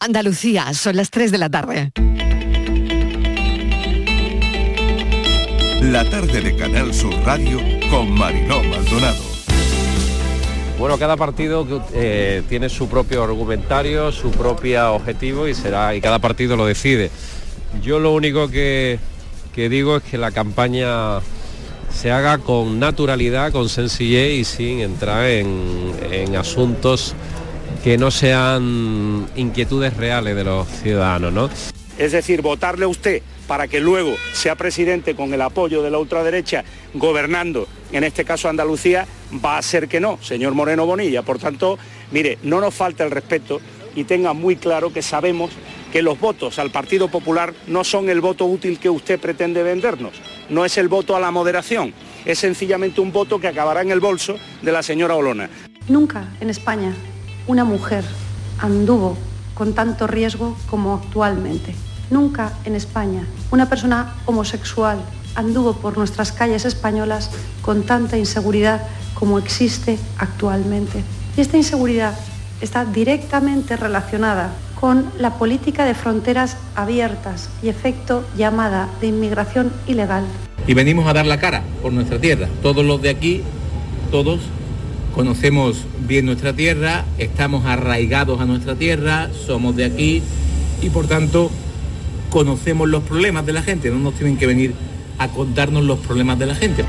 Andalucía, son las 3 de la tarde. La tarde de Canal Sur Radio con Mariló Maldonado. Bueno, cada partido eh, tiene su propio argumentario, su propio objetivo y será y cada partido lo decide. Yo lo único que, digo es que la campaña se haga con naturalidad, con sencillez y sin entrar en, en asuntos que no sean inquietudes reales de los ciudadanos, ¿no? Es decir, votarle a usted para que luego sea presidente con el apoyo de la ultraderecha gobernando, en este caso Andalucía, va a ser que no, señor Moreno Bonilla. Por tanto, mire, no nos falta el respeto y tenga muy claro que sabemos que los votos al Partido Popular no son el voto útil que usted pretende vendernos, no es el voto a la moderación, es sencillamente un voto que acabará en el bolso de la señora Olona. Nunca en España una mujer anduvo con tanto riesgo como actualmente. Nunca en España una persona homosexual anduvo por nuestras calles españolas con tanta inseguridad como existe actualmente. Y esta inseguridad está directamente relacionada con la política de fronteras abiertas y efecto llamada de inmigración ilegal. Y venimos a dar la cara por nuestra tierra. Todos los de aquí, todos conocemos bien nuestra tierra, estamos arraigados a nuestra tierra, somos de aquí y por tanto conocemos los problemas de la gente, no nos tienen que venir a contarnos los problemas de la gente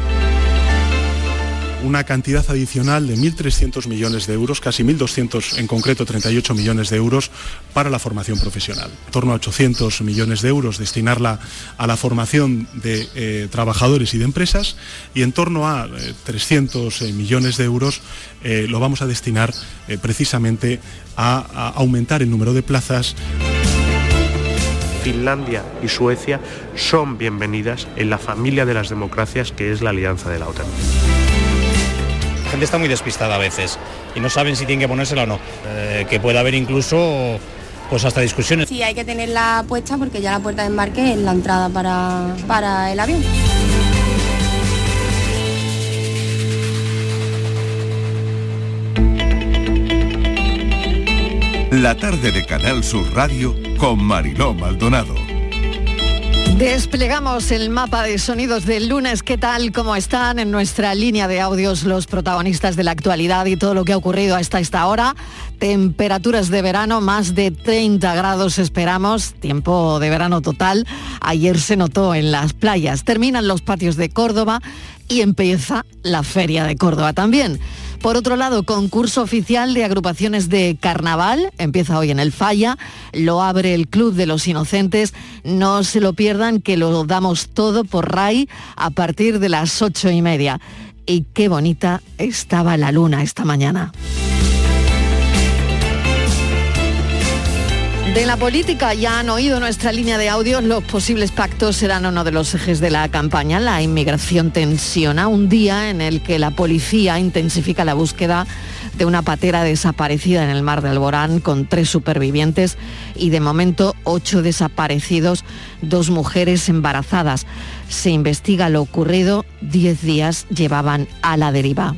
una cantidad adicional de 1.300 millones de euros, casi 1.200 en concreto 38 millones de euros para la formación profesional. En torno a 800 millones de euros destinarla a la formación de eh, trabajadores y de empresas y en torno a 300 eh, millones de euros eh, lo vamos a destinar precisamente a aumentar el número de plazas. Finlandia y Suecia son bienvenidas en la familia de las democracias que es la alianza de la OTAN. La gente está muy despistada a veces y no saben si tienen que ponérsela o no. Eh, que puede haber incluso pues hasta discusiones. Sí, hay que tenerla puesta porque ya la puerta de embarque es la entrada para, para el avión. La tarde de Canal Sur Radio con Mariló Maldonado. Desplegamos el mapa de sonidos del lunes. ¿Qué tal? ¿Cómo están en nuestra línea de audios los protagonistas de la actualidad y todo lo que ha ocurrido hasta esta hora? Temperaturas de verano, más de 30 grados esperamos, tiempo de verano total. Ayer se notó en las playas. Terminan los patios de Córdoba y empieza la Feria de Córdoba también. Por otro lado, concurso oficial de agrupaciones de carnaval, empieza hoy en el Falla, lo abre el Club de los Inocentes, no se lo pierdan que lo damos todo por RAI a partir de las ocho y media. Y qué bonita estaba la luna esta mañana. De la política ya han oído nuestra línea de audio, los posibles pactos serán uno de los ejes de la campaña. La inmigración tensiona un día en el que la policía intensifica la búsqueda de una patera desaparecida en el mar de Alborán con tres supervivientes y de momento ocho desaparecidos, dos mujeres embarazadas. Se investiga lo ocurrido, diez días llevaban a la deriva.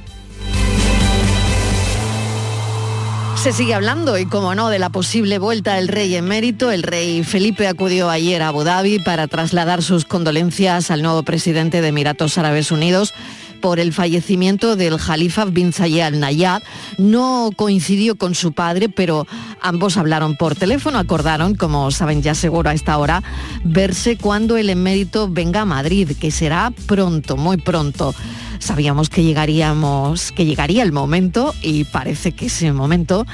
Se sigue hablando y, como no, de la posible vuelta del rey emérito. El rey Felipe acudió ayer a Abu Dhabi para trasladar sus condolencias al nuevo presidente de Emiratos Árabes Unidos por el fallecimiento del Jalifa bin Zayed al Nayad. No coincidió con su padre, pero ambos hablaron por teléfono, acordaron, como saben ya seguro a esta hora, verse cuando el emérito venga a Madrid, que será pronto, muy pronto sabíamos que llegaríamos, que llegaría el momento y parece que ese momento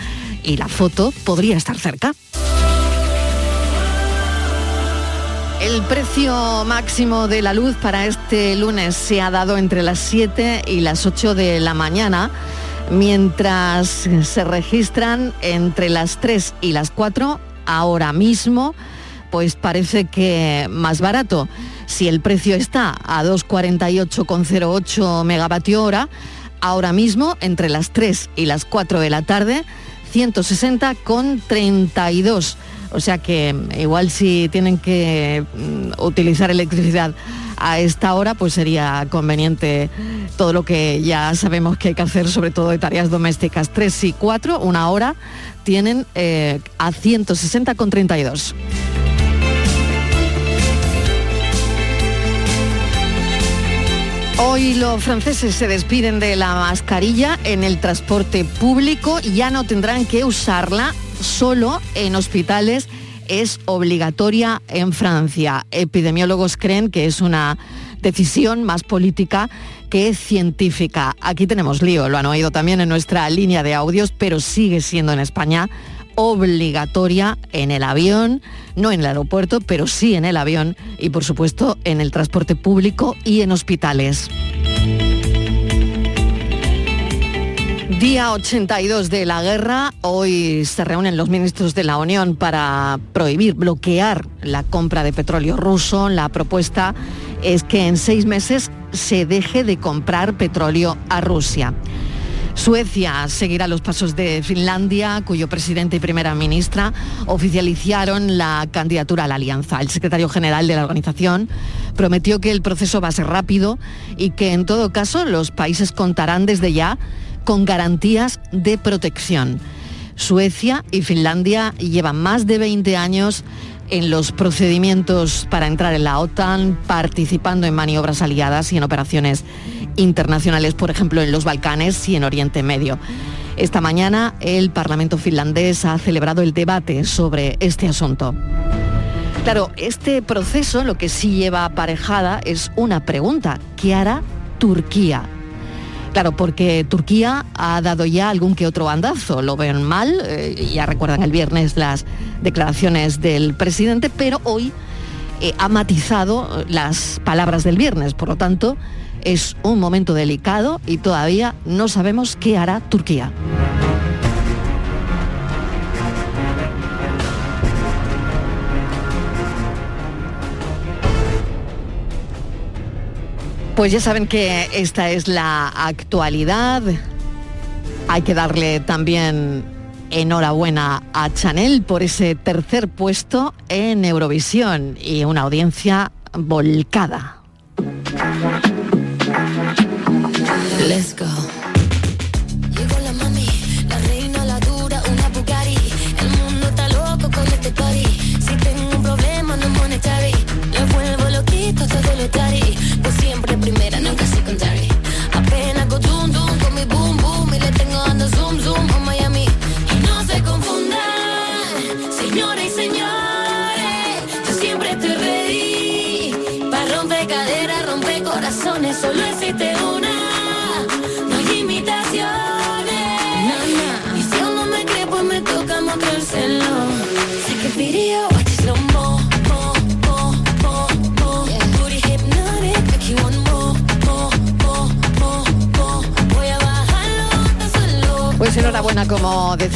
y la foto podría estar cerca. El precio máximo de la luz para este lunes se ha dado entre las 7 y las 8 de la mañana, mientras se registran entre las 3 y las 4 ahora mismo, pues parece que más barato. Si el precio está a 2,48,08 megavatio hora, ahora mismo entre las 3 y las 4 de la tarde, 160,32. O sea que igual si tienen que mm, utilizar electricidad a esta hora, pues sería conveniente todo lo que ya sabemos que hay que hacer, sobre todo de tareas domésticas. 3 y 4, una hora, tienen eh, a 160,32. Hoy los franceses se despiden de la mascarilla en el transporte público, ya no tendrán que usarla solo en hospitales es obligatoria en Francia. Epidemiólogos creen que es una decisión más política que científica. Aquí tenemos lío, lo han oído también en nuestra línea de audios, pero sigue siendo en España obligatoria en el avión, no en el aeropuerto, pero sí en el avión y por supuesto en el transporte público y en hospitales. Día 82 de la guerra, hoy se reúnen los ministros de la Unión para prohibir, bloquear la compra de petróleo ruso. La propuesta es que en seis meses se deje de comprar petróleo a Rusia. Suecia seguirá los pasos de Finlandia, cuyo presidente y primera ministra oficializaron la candidatura a la alianza. El secretario general de la organización prometió que el proceso va a ser rápido y que en todo caso los países contarán desde ya con garantías de protección. Suecia y Finlandia llevan más de 20 años en los procedimientos para entrar en la OTAN, participando en maniobras aliadas y en operaciones internacionales, por ejemplo, en los Balcanes y en Oriente Medio. Esta mañana el Parlamento finlandés ha celebrado el debate sobre este asunto. Claro, este proceso lo que sí lleva aparejada es una pregunta. ¿Qué hará Turquía? Claro, porque Turquía ha dado ya algún que otro bandazo, lo ven mal, eh, ya recuerdan el viernes las declaraciones del presidente, pero hoy eh, ha matizado las palabras del viernes, por lo tanto es un momento delicado y todavía no sabemos qué hará Turquía. Pues ya saben que esta es la actualidad. Hay que darle también enhorabuena a Chanel por ese tercer puesto en Eurovisión y una audiencia volcada. Let's go.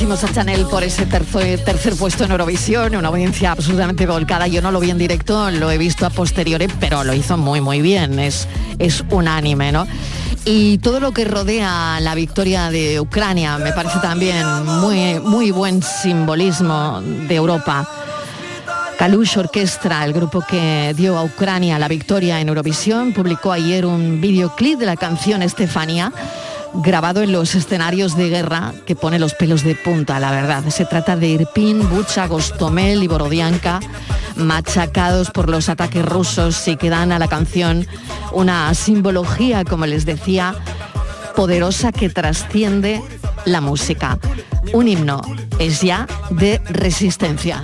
Como decimos a Chanel, por ese tercer, tercer puesto en Eurovisión, una audiencia absolutamente volcada. Yo no lo vi en directo, lo he visto a posteriori, pero lo hizo muy, muy bien. Es, es unánime, ¿no? Y todo lo que rodea la victoria de Ucrania me parece también muy, muy buen simbolismo de Europa. Kalush Orquestra, el grupo que dio a Ucrania la victoria en Eurovisión, publicó ayer un videoclip de la canción Estefania, grabado en los escenarios de guerra que pone los pelos de punta, la verdad. Se trata de Irpin, Bucha, Gostomel y Borodianka, machacados por los ataques rusos y que dan a la canción una simbología, como les decía, poderosa que trasciende la música. Un himno es ya de resistencia.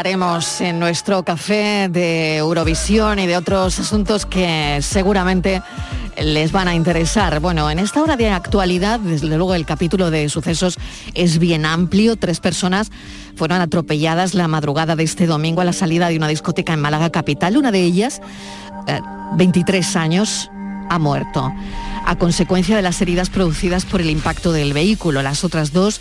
Hablaremos en nuestro café de Eurovisión y de otros asuntos que seguramente les van a interesar. Bueno, en esta hora de actualidad, desde luego el capítulo de sucesos es bien amplio. Tres personas fueron atropelladas la madrugada de este domingo a la salida de una discoteca en Málaga capital. Una de ellas, eh, 23 años, ha muerto a consecuencia de las heridas producidas por el impacto del vehículo. Las otras dos eh,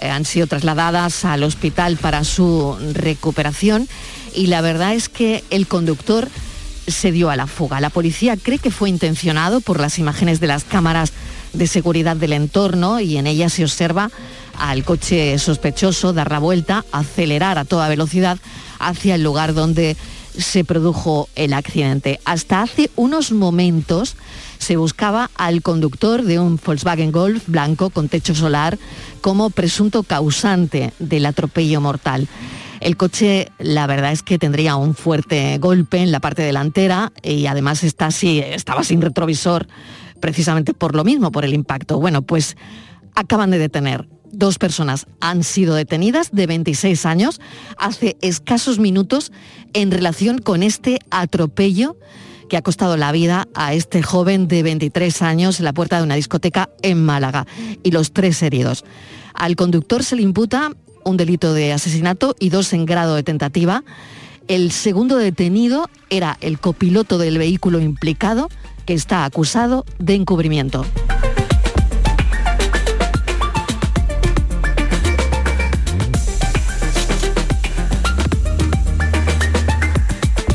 han sido trasladadas al hospital para su recuperación y la verdad es que el conductor se dio a la fuga. La policía cree que fue intencionado por las imágenes de las cámaras de seguridad del entorno y en ellas se observa al coche sospechoso dar la vuelta, acelerar a toda velocidad hacia el lugar donde se produjo el accidente. Hasta hace unos momentos se buscaba al conductor de un Volkswagen Golf blanco con techo solar como presunto causante del atropello mortal. El coche, la verdad es que tendría un fuerte golpe en la parte delantera y además está estaba sin retrovisor precisamente por lo mismo, por el impacto. Bueno, pues acaban de detener. Dos personas han sido detenidas de 26 años hace escasos minutos en relación con este atropello que ha costado la vida a este joven de 23 años en la puerta de una discoteca en Málaga y los tres heridos. Al conductor se le imputa un delito de asesinato y dos en grado de tentativa. El segundo detenido era el copiloto del vehículo implicado que está acusado de encubrimiento.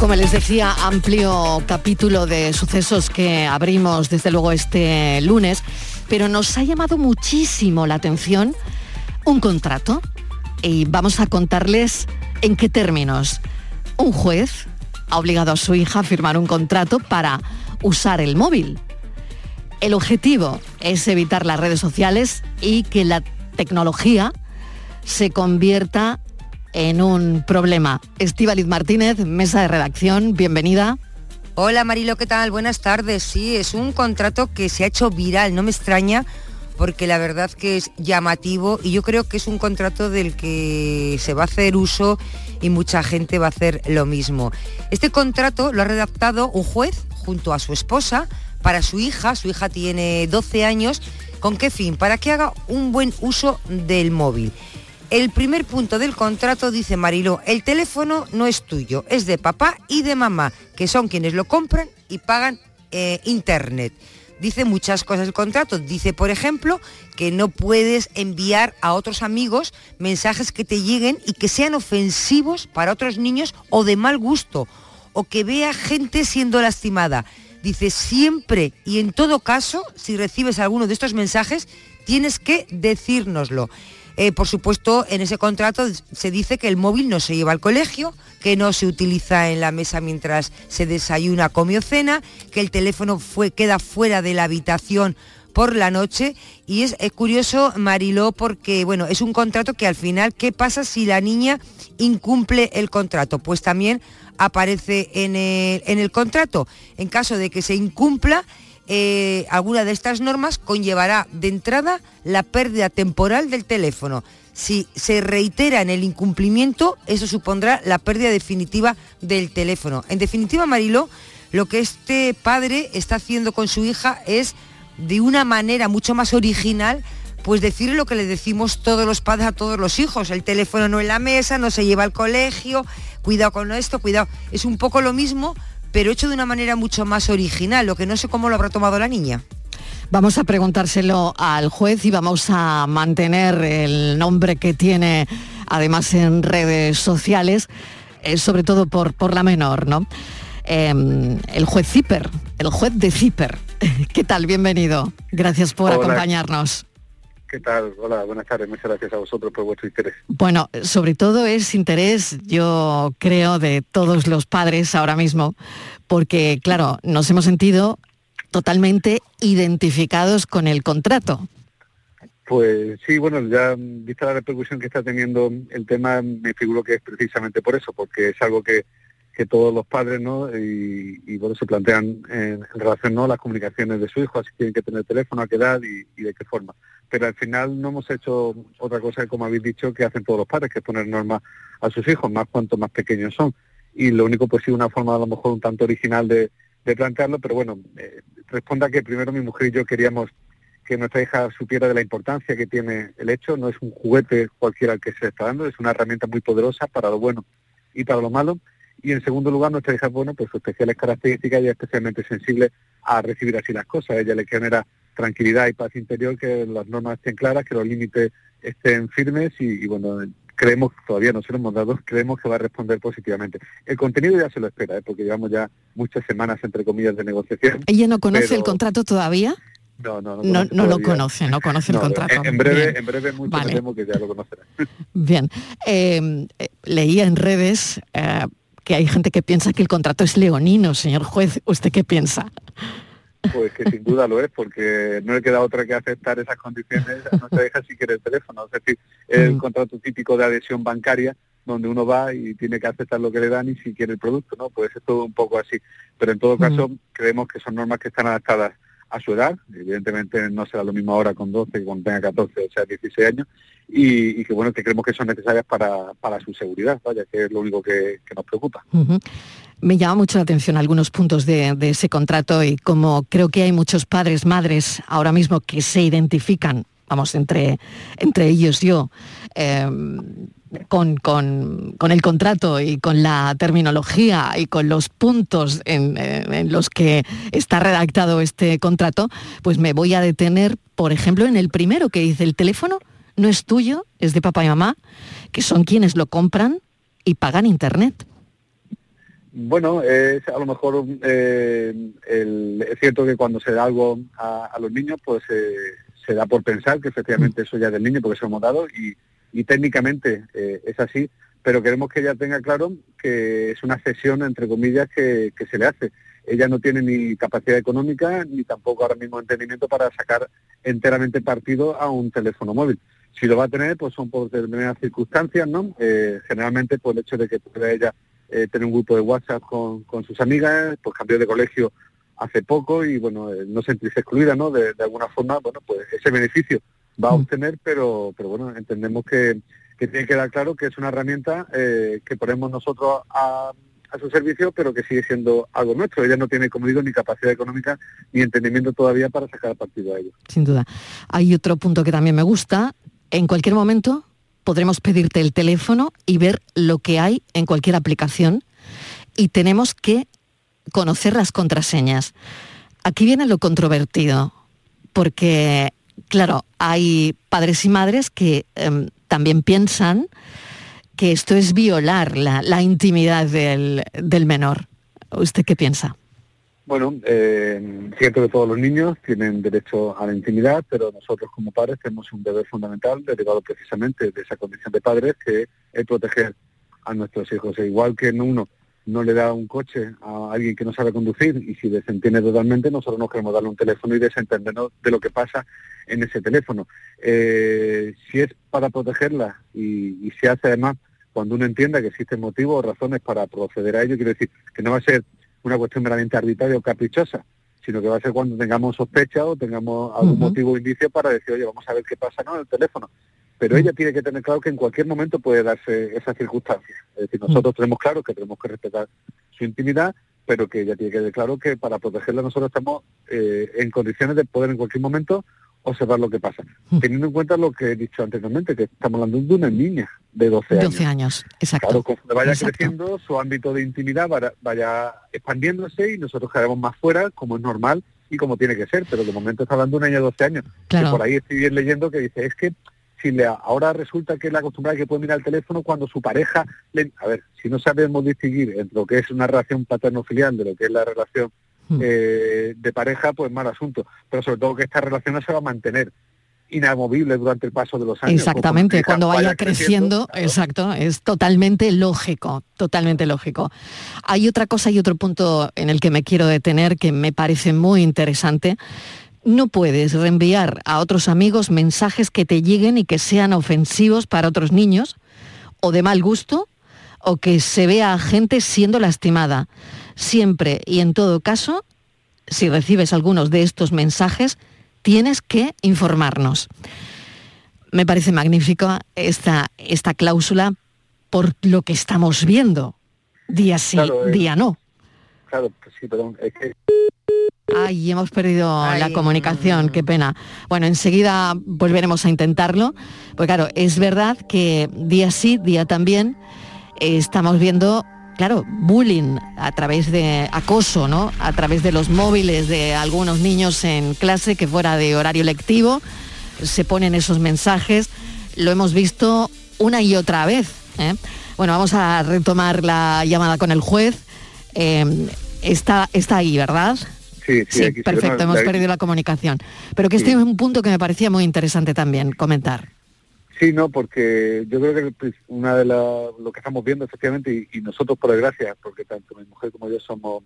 Como les decía, amplio capítulo de sucesos que abrimos desde luego este lunes, pero nos ha llamado muchísimo la atención un contrato y vamos a contarles en qué términos. Un juez ha obligado a su hija a firmar un contrato para usar el móvil. El objetivo es evitar las redes sociales y que la tecnología se convierta en un problema. Estíbaliz Martínez, mesa de redacción, bienvenida. Hola Marilo, ¿qué tal? Buenas tardes. Sí, es un contrato que se ha hecho viral, no me extraña porque la verdad que es llamativo y yo creo que es un contrato del que se va a hacer uso y mucha gente va a hacer lo mismo. Este contrato lo ha redactado un juez junto a su esposa para su hija, su hija tiene 12 años, ¿con qué fin? Para que haga un buen uso del móvil. El primer punto del contrato dice Mariló, el teléfono no es tuyo, es de papá y de mamá, que son quienes lo compran y pagan eh, internet. Dice muchas cosas el contrato. Dice, por ejemplo, que no puedes enviar a otros amigos mensajes que te lleguen y que sean ofensivos para otros niños o de mal gusto, o que vea gente siendo lastimada. Dice, siempre y en todo caso, si recibes alguno de estos mensajes, tienes que decírnoslo. Eh, por supuesto, en ese contrato se dice que el móvil no se lleva al colegio, que no se utiliza en la mesa mientras se desayuna, come cena, que el teléfono queda fuera de la habitación por la noche. Y es, es curioso Mariló porque bueno es un contrato que al final qué pasa si la niña incumple el contrato pues también aparece en el, en el contrato. En caso de que se incumpla eh, alguna de estas normas conllevará de entrada la pérdida temporal del teléfono. Si se reitera en el incumplimiento, eso supondrá la pérdida definitiva del teléfono. En definitiva, Mariló, lo que este padre está haciendo con su hija es de una manera mucho más original pues decirle lo que le decimos todos los padres a todos los hijos, el teléfono no en la mesa, no se lleva al colegio, cuidado con esto, cuidado. Es un poco lo mismo, pero hecho de una manera mucho más original, lo que no sé cómo lo habrá tomado la niña. Vamos a preguntárselo al juez y vamos a mantener el nombre que tiene además en redes sociales, eh, sobre todo por, por la menor, ¿no? Eh, el juez Zipper, el juez de Zipper. ¿Qué tal? Bienvenido. Gracias por Hola. acompañarnos. ¿Qué tal? Hola, buenas tardes. Muchas gracias a vosotros por vuestro interés. Bueno, sobre todo es interés, yo creo, de todos los padres ahora mismo, porque, claro, nos hemos sentido totalmente identificados con el contrato. Pues sí, bueno, ya vista la repercusión que está teniendo el tema, me figuro que es precisamente por eso, porque es algo que, que todos los padres, ¿no? Y, y, bueno, se plantean en, en relación ¿no? a las comunicaciones de su hijo, si tienen que tener teléfono, a qué edad y, y de qué forma. Pero al final no hemos hecho otra cosa, como habéis dicho, que hacen todos los padres, que es poner normas a sus hijos, más cuanto más pequeños son. Y lo único, pues sí, una forma a lo mejor un tanto original de, de plantearlo, pero bueno, eh, responda que primero mi mujer y yo queríamos que nuestra hija supiera de la importancia que tiene el hecho, no es un juguete cualquiera el que se está dando, es una herramienta muy poderosa para lo bueno y para lo malo. Y en segundo lugar, nuestra hija, bueno, pues sus especiales características, ella es especialmente sensible a recibir así las cosas. Ella le genera tranquilidad y paz interior, que las normas estén claras, que los límites estén firmes y, y bueno, creemos, todavía no se lo hemos dado, creemos que va a responder positivamente. El contenido ya se lo espera, ¿eh? porque llevamos ya muchas semanas, entre comillas, de negociación. ¿Ella no conoce pero- el contrato todavía? No, no, no, No, no lo conoce, no conoce el contrato. En, en breve, Bien. en breve mucho Vale. que ya lo conocerá. Bien, Eh, eh, leía en redes eh, que hay gente que piensa que el contrato es leonino, señor juez. ¿Usted qué piensa? Pues que sin duda lo es, porque no le queda otra que aceptar esas condiciones a nuestra hija si quiere el teléfono. Es decir, es el contrato típico de adhesión bancaria, donde uno va y tiene que aceptar lo que le dan y si quiere el producto, ¿no? Pues es todo un poco así. Pero en todo caso, creemos que son normas que están adaptadas a su edad. Evidentemente no será lo mismo ahora con 12 que cuando tenga 14, o sea, 16 años. Y, y que bueno, que creemos que son necesarias para, para su seguridad, vaya, que es lo único que, que nos preocupa. Me llama mucho la atención algunos puntos de, ese contrato y como creo que hay muchos padres, madres ahora mismo que se identifican, vamos, entre, entre ellos yo, eh, con, con- con el contrato y con la terminología y con los puntos en los que está redactado este contrato, pues me voy a detener, por ejemplo, en el primero que dice el teléfono no es tuyo, es de papá y mamá, que son quienes lo compran y pagan internet. Bueno, es a lo mejor eh, el- es cierto que cuando se da algo a, los niños, pues eh, se da por pensar que efectivamente eso ya del niño porque se lo hemos dado y, técnicamente eh, es así, pero queremos que ella tenga claro que es una cesión, entre comillas, que, se le hace. Ella no tiene ni capacidad económica ni tampoco ahora mismo entendimiento para sacar enteramente partido a un teléfono móvil. Si lo va a tener, pues son por determinadas circunstancias, ¿no? Eh, generalmente por el hecho de que pueda ella eh, tener un grupo de WhatsApp con, con sus amigas, pues cambió de colegio hace poco y bueno, eh, no sentirse excluida, ¿no? De, de alguna forma, bueno, pues ese beneficio va a obtener, pero, pero bueno, entendemos que, que tiene que quedar claro que es una herramienta eh, que ponemos nosotros a, a su servicio, pero que sigue siendo algo nuestro. Ella no tiene, como digo, ni capacidad económica ni entendimiento todavía para sacar partido a ello. sin duda. Hay otro punto que también me gusta. En cualquier momento podremos pedirte el teléfono y ver lo que hay en cualquier aplicación y tenemos que conocer las contraseñas. Aquí viene lo controvertido, porque, claro, hay padres y madres que em, también piensan que esto es violar la, la intimidad del, del menor. ¿Usted qué piensa? Bueno, eh, cierto que todos los niños tienen derecho a la intimidad, pero nosotros como padres tenemos un deber fundamental derivado precisamente de esa condición de padres, que es proteger a nuestros hijos. E igual que uno no le da un coche a alguien que no sabe conducir y si desentiende totalmente, nosotros no queremos darle un teléfono y desentendernos de lo que pasa en ese teléfono. Eh, si es para protegerla y, y se hace además cuando uno entienda que existen motivos o razones para proceder a ello, quiero decir que no va a ser una cuestión meramente arbitraria o caprichosa, sino que va a ser cuando tengamos sospecha o tengamos algún motivo o indicio para decir, oye, vamos a ver qué pasa ¿no? en el teléfono. Pero ella tiene que tener claro que en cualquier momento puede darse esa circunstancia. Es decir, nosotros tenemos claro que tenemos que respetar su intimidad, pero que ella tiene que tener claro que para protegerla nosotros estamos eh, en condiciones de poder en cualquier momento observar lo que pasa. Teniendo en cuenta lo que he dicho anteriormente, que estamos hablando de una niña de 12 años. 12 años, exacto. Claro, conforme vaya Exacto. creciendo, su ámbito de intimidad vaya, vaya expandiéndose y nosotros quedaremos más fuera, como es normal y como tiene que ser. Pero de momento está hablando de una niña de 12 años. Claro. Que por ahí estoy bien leyendo que dice, es que si le, ahora resulta que la acostumbrada que puede mirar el teléfono cuando su pareja... Le, a ver, si no sabemos distinguir entre lo que es una relación paterno-filial de lo que es la relación eh, de pareja, pues mal asunto. Pero sobre todo que esta relación no se va a mantener inamovible durante el paso de los años. Exactamente, cuando vaya creciendo, exacto, es totalmente lógico, totalmente lógico. Hay otra cosa y otro punto en el que me quiero detener que me parece muy interesante. No puedes reenviar a otros amigos mensajes que te lleguen y que sean ofensivos para otros niños o de mal gusto o que se vea a gente siendo lastimada. Siempre y en todo caso, si recibes algunos de estos mensajes, tienes que informarnos. Me parece magnífico esta, esta cláusula por lo que estamos viendo, día sí, Claro, eh. día no. Claro, pues sí, perdón, es que Ay, hemos perdido la comunicación, qué pena. Bueno, enseguida volveremos a intentarlo, porque claro, es verdad que día sí, día también, estamos viendo, claro, bullying a través de acoso, ¿no? A través de los móviles de algunos niños en clase que fuera de horario lectivo, se ponen esos mensajes, lo hemos visto una y otra vez. ¿eh? Bueno, vamos a retomar la llamada con el juez. Eh, está, está ahí, ¿verdad? sí, sí, Sí, sí, perfecto, hemos perdido la comunicación. Pero que este es un punto que me parecía muy interesante también comentar. Sí, no, porque yo creo que pues, una de la- lo que estamos viendo efectivamente, y, y nosotros por desgracia, porque tanto mi mujer como yo somos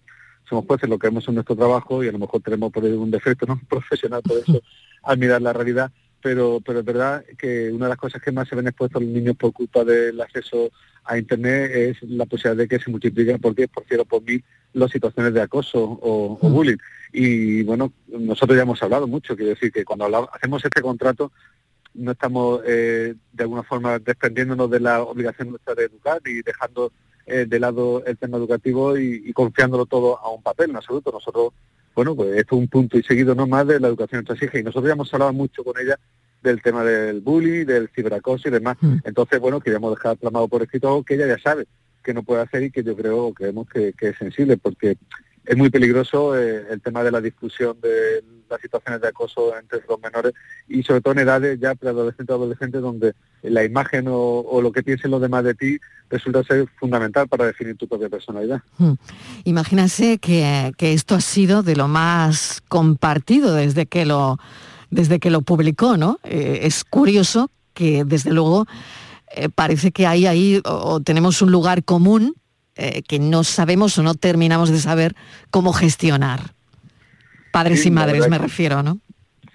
somos jueces, lo que vemos en nuestro trabajo y a lo mejor tenemos por un defecto no profesional por eso al mirar la realidad, pero pero es verdad que una de las cosas que más se ven expuestos los niños por culpa del acceso a internet es la posibilidad de que se multipliquen por 10, por 100 o por mil las situaciones de acoso o, o bullying. Y bueno, nosotros ya hemos hablado mucho, quiero decir que cuando hablamos- hacemos este contrato no estamos eh, de alguna forma desprendiéndonos de la obligación nuestra de educar y dejando eh, de lado el tema educativo y, y confiándolo todo a un papel, en absoluto. Nosotros, bueno, pues esto es un punto y seguido no más de la educación hijas y nosotros ya hemos hablado mucho con ella del tema del bullying, del ciberacoso y demás. Entonces, bueno, queríamos dejar plasmado por escrito algo que ella ya sabe que no puede hacer y que yo creo, creemos que, que es sensible, porque es muy peligroso eh, el tema de la discusión de las situaciones de acoso entre los menores y sobre todo en edades ya preadolescentes o adolescentes donde la imagen o, lo que piensen los demás de ti resulta ser fundamental para definir tu propia personalidad. Hmm. Que, que esto ha sido de lo más compartido desde que lo, desde que lo publicó, ¿no? Eh, es curioso que desde luego eh, parece que hay ahí o tenemos un lugar común eh, que no sabemos o no terminamos de saber cómo gestionar. Padres Sí, y madres me refiero, ¿no?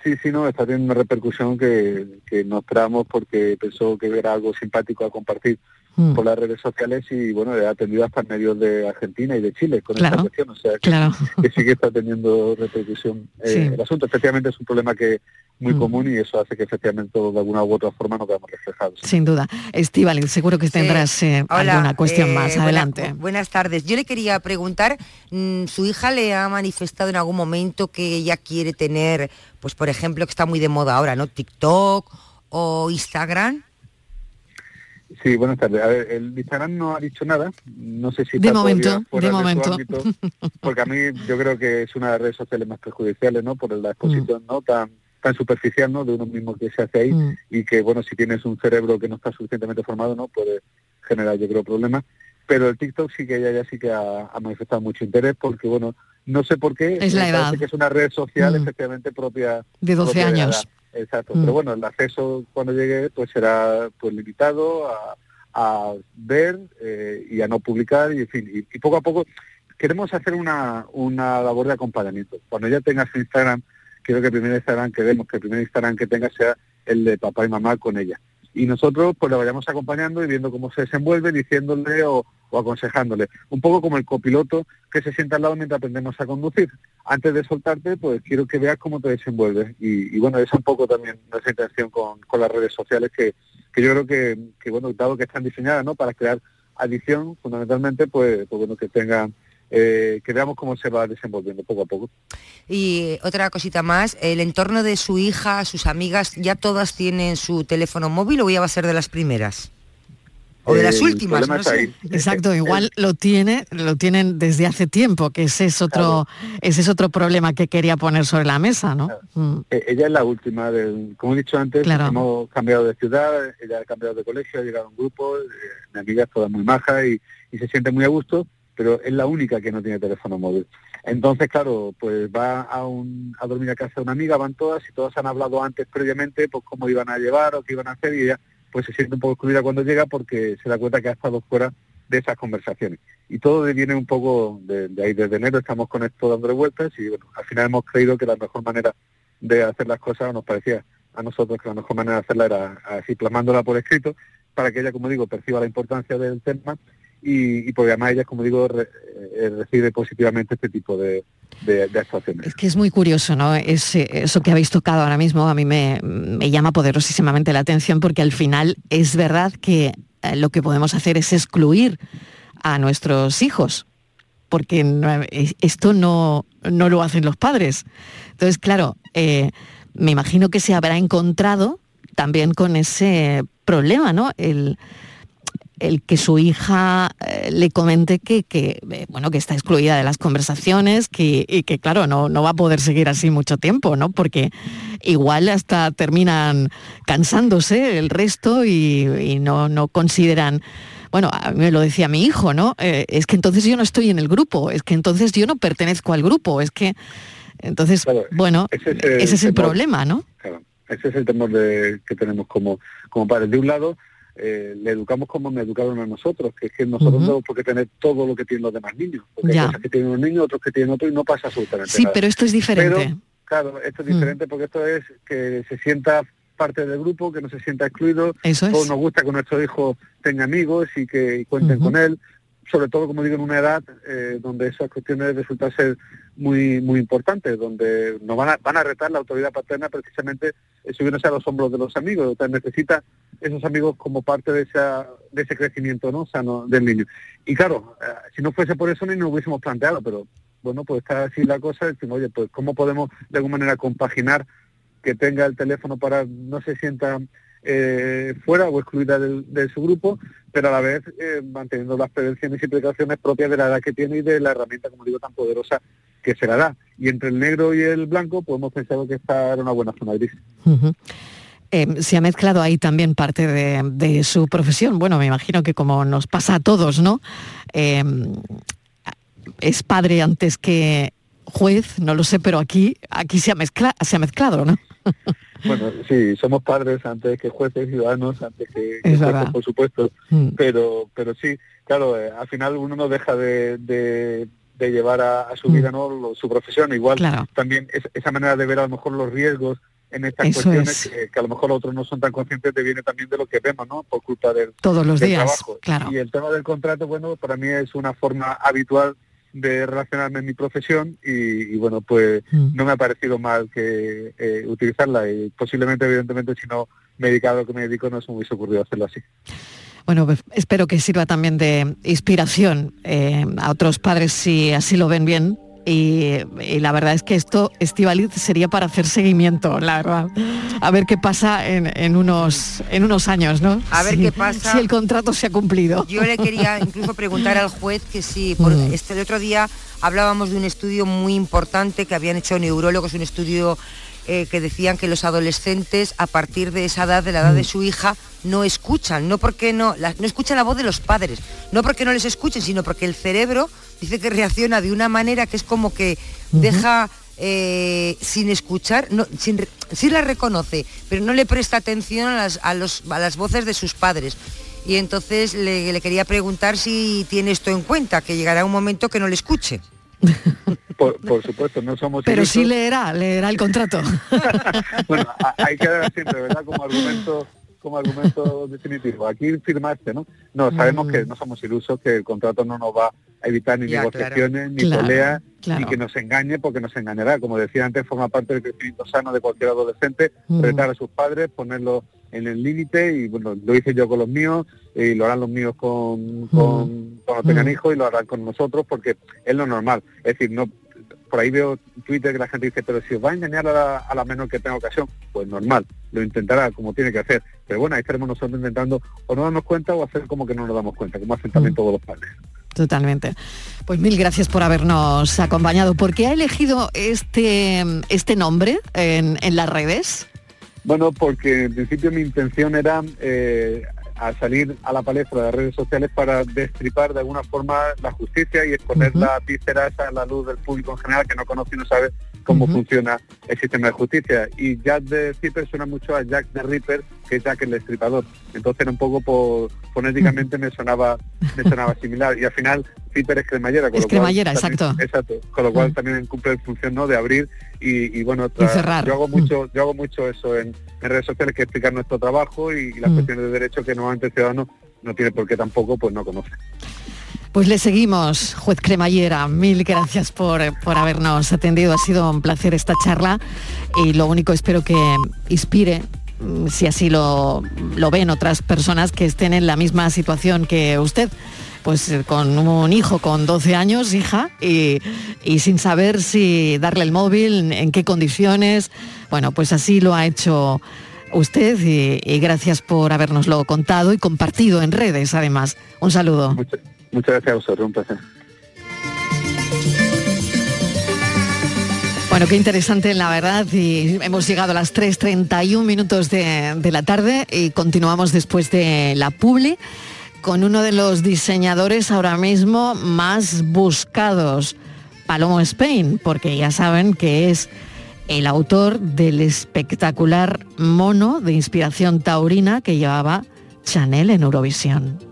Sí, sí, no, está teniendo una repercusión que, que nos tramos porque pensó que era algo simpático a compartir Mm. por las redes sociales y bueno, ha atendido hasta medios de Argentina y de Chile con Claro, esta cuestión, o sea que, claro. que sí que está teniendo repercusión eh, Sí. el asunto. Efectivamente es un problema que muy Mm. común y eso hace que efectivamente de alguna u otra forma nos veamos reflejados. Sin duda. Estivali, seguro que tendrás eh, Hola, alguna cuestión eh, más. buena- Adelante. bu- buenas tardes. Yo le quería preguntar, mm, ¿su hija le ha manifestado en algún momento que ella quiere tener, pues por ejemplo, que está muy de moda ahora, ¿no? TikTok o Instagram? Sí, buenas tardes. A ver, el Instagram no ha dicho nada. No sé si De momento, fuera de momento. ámbito, porque a mí yo creo que es una de las redes sociales más perjudiciales, ¿no? Por la Mm. exposición no tan tan superficial, ¿no? De uno mismo que se hace ahí Mm. y que, bueno, si tienes un cerebro que no está suficientemente formado, ¿no? Puede generar, yo creo, problemas. Pero el TikTok sí que ella ya sí que ha, ha manifestado mucho interés porque, bueno, no sé por qué. Es la edad. que es una red social Mm. efectivamente propia De 12 propia la años. Exacto. Mm. Pero bueno, el acceso cuando llegue pues será pues limitado a, a ver eh, y a no publicar y en fin. Y, y poco a poco queremos hacer una, una labor de acompañamiento. Cuando ya tengas Instagram, quiero que el primer Instagram que demos, que el primer Instagram que tenga sea el de papá y mamá con ella. Y nosotros pues la vayamos acompañando y viendo cómo se desenvuelve, diciéndole o, o aconsejándole. Un poco como el copiloto que se sienta al lado mientras aprendemos a conducir. Antes de soltarte, pues quiero que veas cómo te desenvuelves. Y, y bueno, es un poco también nuestra intención con, con las redes sociales, que, que yo creo que, que, bueno, dado que están diseñadas ¿no? para crear adicción, fundamentalmente, pues, pues bueno, que tengan, eh, que veamos cómo se va desenvolviendo poco a poco. Y otra cosita más, el entorno de su hija, sus amigas, ¿ya todas tienen su teléfono móvil o ya va a ser de las primeras? O de las El últimas, no sé. Exacto, igual lo tiene, lo tienen desde hace tiempo, que ese es otro, ese es otro problema que quería poner sobre la mesa, ¿no? Mm. Eh, ella es la última, del, como he dicho antes, Claro. hemos cambiado de ciudad, ella ha cambiado de colegio, ha llegado a un grupo, eh, mi amiga es toda muy maja y, y se siente muy a gusto, pero es la única que no tiene teléfono móvil. Entonces, claro, pues va a, un, a dormir a casa de una amiga, van todas y todas han hablado antes previamente, pues cómo iban a llevar o qué iban a hacer y ella pues se siente un poco excluida cuando llega porque se da cuenta que ha estado fuera de esas conversaciones. Y todo viene un poco de, ahí, desde enero estamos con esto dándole vueltas y bueno, al final hemos creído que la mejor manera de hacer las cosas nos parecía a nosotros que la mejor manera de hacerla era así plasmándola por escrito para que ella, como digo, perciba la importancia del tema y, y porque además ella, como digo, eh, recibe positivamente este tipo de, actuaciones. Es que es muy curioso, ¿no? Es, eh, eso que habéis tocado ahora mismo a mí me, llama poderosísimamente la atención porque al final es verdad que eh, lo que podemos hacer es excluir a nuestros hijos, porque esto no, no lo hacen los padres. Entonces, claro, eh, me imagino que se habrá encontrado también con ese problema, ¿no? El, el que su hija eh, le comente que, que, eh, bueno, que está excluida de las conversaciones que, y que, claro, no, no va a poder seguir así mucho tiempo, ¿no? Porque igual hasta terminan cansándose el resto y, y no, no consideran... Bueno, a mí me lo decía mi hijo, ¿no? Eh, es que entonces yo no estoy en el grupo, es que entonces yo no pertenezco al grupo, es que... Entonces, bueno, ese es el ese es el temor. problema, ¿no? Claro, ese es el temor de- que tenemos como, como padres. De un lado, eh, le educamos como me educaron a nosotros, que es que nosotros no tenemos por qué tener todo lo que tienen los demás niños. Porque Ya. hay cosas que tienen unos niños, otros que tienen otros y no pasa absolutamente Sí, nada. pero esto es diferente. Pero, claro, esto es Mm. diferente porque esto es que se sienta parte del grupo, que no se sienta excluido. Eso es. Todos nos gusta que nuestro hijo tenga amigos y que y cuenten con él, sobre todo, como digo, en una edad eh, donde esas cuestiones resultan ser muy muy importantes, donde nos van a, van a retar la autoridad paterna precisamente eh, subiéndose a los hombros de los amigos. O sea, necesita esos amigos como parte de, esa, de ese crecimiento ¿no? sano del niño. Y claro, eh, si no fuese por eso ni nos hubiésemos planteado, pero bueno, pues está así la cosa, decimos, oye, pues cómo podemos de alguna manera compaginar que tenga el teléfono para no se sienta eh, fuera o excluida del- de su grupo, pero a la vez eh, manteniendo las prevenciones y precauciones propias de la edad que tiene y de la herramienta, como digo, tan poderosa que se la da. Y entre el negro y el blanco, pues hemos pensado que esta era una buena zona gris. Eh, se ha mezclado ahí también parte de, de su profesión. Bueno, me imagino que como nos pasa a todos, ¿no? Eh, es padre antes que juez, no lo sé, pero aquí, aquí se ha, mezcla- se ha mezclado, ¿no? Bueno, sí, somos padres antes que jueces, ciudadanos antes que, que Es jueces, por supuesto. Mm. Pero, pero sí, claro, eh, al final uno no deja de, de- de llevar a, a su Mm. vida, ¿no? Lo- su profesión. Igual Claro. también es- esa manera de ver a lo mejor los riesgos en estas Eso cuestiones es. que, que a lo mejor otros no son tan conscientes de viene también de lo que vemos, ¿no? Por culpa del, Todos los del días, trabajo. claro. Y el tema del contrato, bueno, para mí es una forma habitual de relacionarme en mi profesión y, y, bueno, pues Mm. no me ha parecido mal que eh, utilizarla y posiblemente, evidentemente, si no me dedicaba a lo que me dedico, no se me hubiese ocurrido hacerlo así. Bueno, pues espero que sirva también de inspiración eh, a otros padres si así lo ven bien. Y, y la verdad es que esto, Estivaliz, sería para hacer seguimiento, la verdad. A ver qué pasa en, en unos, en unos años, ¿no? A ver Si- qué pasa. Si el contrato se ha cumplido. Yo le quería incluso preguntar al juez que sí, por Mm. este, el otro día hablábamos de un estudio muy importante que habían hecho neurólogos, un estudio eh, que decían que los adolescentes a partir de esa edad, de la edad de su hija, no escuchan, no porque no, la- no escuchan la voz de los padres, no porque no les escuchen, sino porque el cerebro dice que reacciona de una manera que es como que deja eh, sin escuchar, no, sin, sí la reconoce, pero no le presta atención a las, a los- a las voces de sus padres. Y entonces le, le quería preguntar si tiene esto en cuenta, que llegará un momento que no le escuche. Por, por supuesto, no somos Pero sí ilusos. leerá, leerá el contrato. bueno, hay que dar siempre, ¿verdad? Como argumento como argumento definitivo. Aquí firmaste, ¿no? No, sabemos Mm. que no somos ilusos, que el contrato no nos va evitar ni Ya, negociaciones, ni Claro, peleas, claro. ni que nos engañe, porque nos engañará. Como decía antes, forma parte del crecimiento sano de cualquier adolescente, Mm. retar a sus padres, ponerlos en el límite, y bueno, lo hice yo con los míos, y lo harán los míos con, con- cuando tengan Mm. hijos, y lo harán con nosotros, porque es lo normal. Es decir, no por ahí veo Twitter que la gente dice, pero si os va a engañar a la, a la menor que tenga ocasión, pues normal, lo intentará como tiene que hacer. Pero bueno, ahí estaremos nosotros intentando o no darnos cuenta o hacer como que no nos damos cuenta, como hacen también todos los padres. Totalmente. Pues mil gracias por habernos acompañado. ¿Por qué ha elegido este, este nombre en, en las redes? Bueno, porque en principio mi intención era eh, a salir a la palestra de las redes sociales para destripar de alguna forma la justicia y exponer Ujú. las vísceras a la luz del público en general que no conoce y no sabe cómo funciona el sistema de justicia. Y Jack the Ripper suena mucho a Jack the Ripper, que es Jack el Destripador. Entonces era un poco por fonéticamente me sonaba me sonaba similar. Y al final Ripper es cremallera. con Es lo cual cremallera, también- exacto. Exacto. Con lo cual también cumple la función ¿no? de abrir y, y, bueno, Y cerrar. yo hago mucho, yo hago mucho eso en, en redes sociales que explicar nuestro trabajo y, y las cuestiones de derecho que normalmente el ciudadano no tiene por qué tampoco pues no conoce. Pues le seguimos, juez cremallera. Mil gracias por, por habernos atendido. Ha sido un placer esta charla y lo único espero que inspire, mm, si así lo, lo ven otras personas que estén en la misma situación que usted. Pues eh, con un hijo con 12 años, hija, y, y sin saber si darle el móvil, en qué condiciones. Bueno, pues así lo ha hecho usted y, gracias por habernoslo contado y compartido en redes, además. Un saludo. Muchas gracias a vosotros, un placer. Bueno, qué interesante la verdad y hemos llegado a las 3.31 minutos de, de la tarde y continuamos después de la publi con uno de los diseñadores ahora mismo más buscados, Palomo Spain, porque ya saben que es el autor del espectacular mono de inspiración taurina que llevaba Chanel en Eurovisión.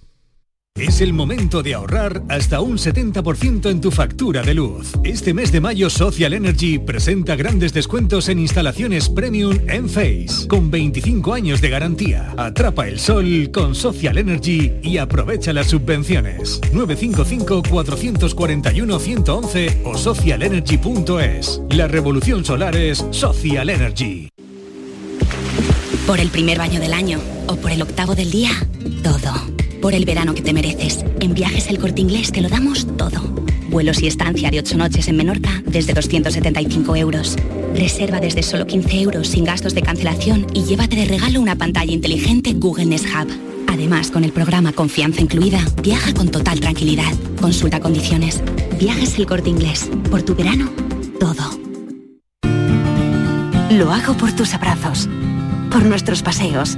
Es el momento de ahorrar hasta un 70% en tu factura de luz. Este mes de mayo Social Energy presenta grandes descuentos en instalaciones premium en Face, con 25 años de garantía. Atrapa el sol con Social Energy y aprovecha las subvenciones. 955-441-111 o socialenergy.es. La revolución solar es Social Energy. Por el primer baño del año o por el octavo del día, todo. Por el verano que te mereces. En Viajes El Corte Inglés te lo damos todo. Vuelos y estancia de 8 noches en Menorca desde 275 euros. Reserva desde solo 15 euros sin gastos de cancelación y llévate de regalo una pantalla inteligente Google Nest Hub. Además, con el programa Confianza Incluida, viaja con total tranquilidad. Consulta condiciones. Viajes El Corte Inglés. Por tu verano, todo. Lo hago por tus abrazos, por nuestros paseos,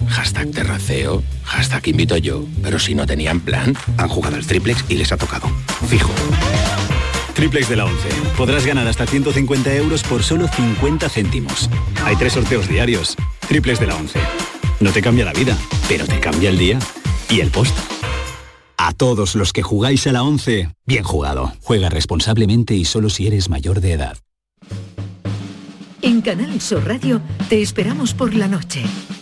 hashtag terraceo, hashtag invito yo. Pero si no tenían plan, han jugado al triplex y les ha tocado. Fijo. Triplex de la 11. Podrás ganar hasta 150 euros por solo 50 céntimos. Hay tres sorteos diarios. Triplex de la 11. No te cambia la vida, pero te cambia el día y el post. A todos los que jugáis a la 11, bien jugado. Juega responsablemente y solo si eres mayor de edad. En Canal Sur Radio te esperamos por la noche.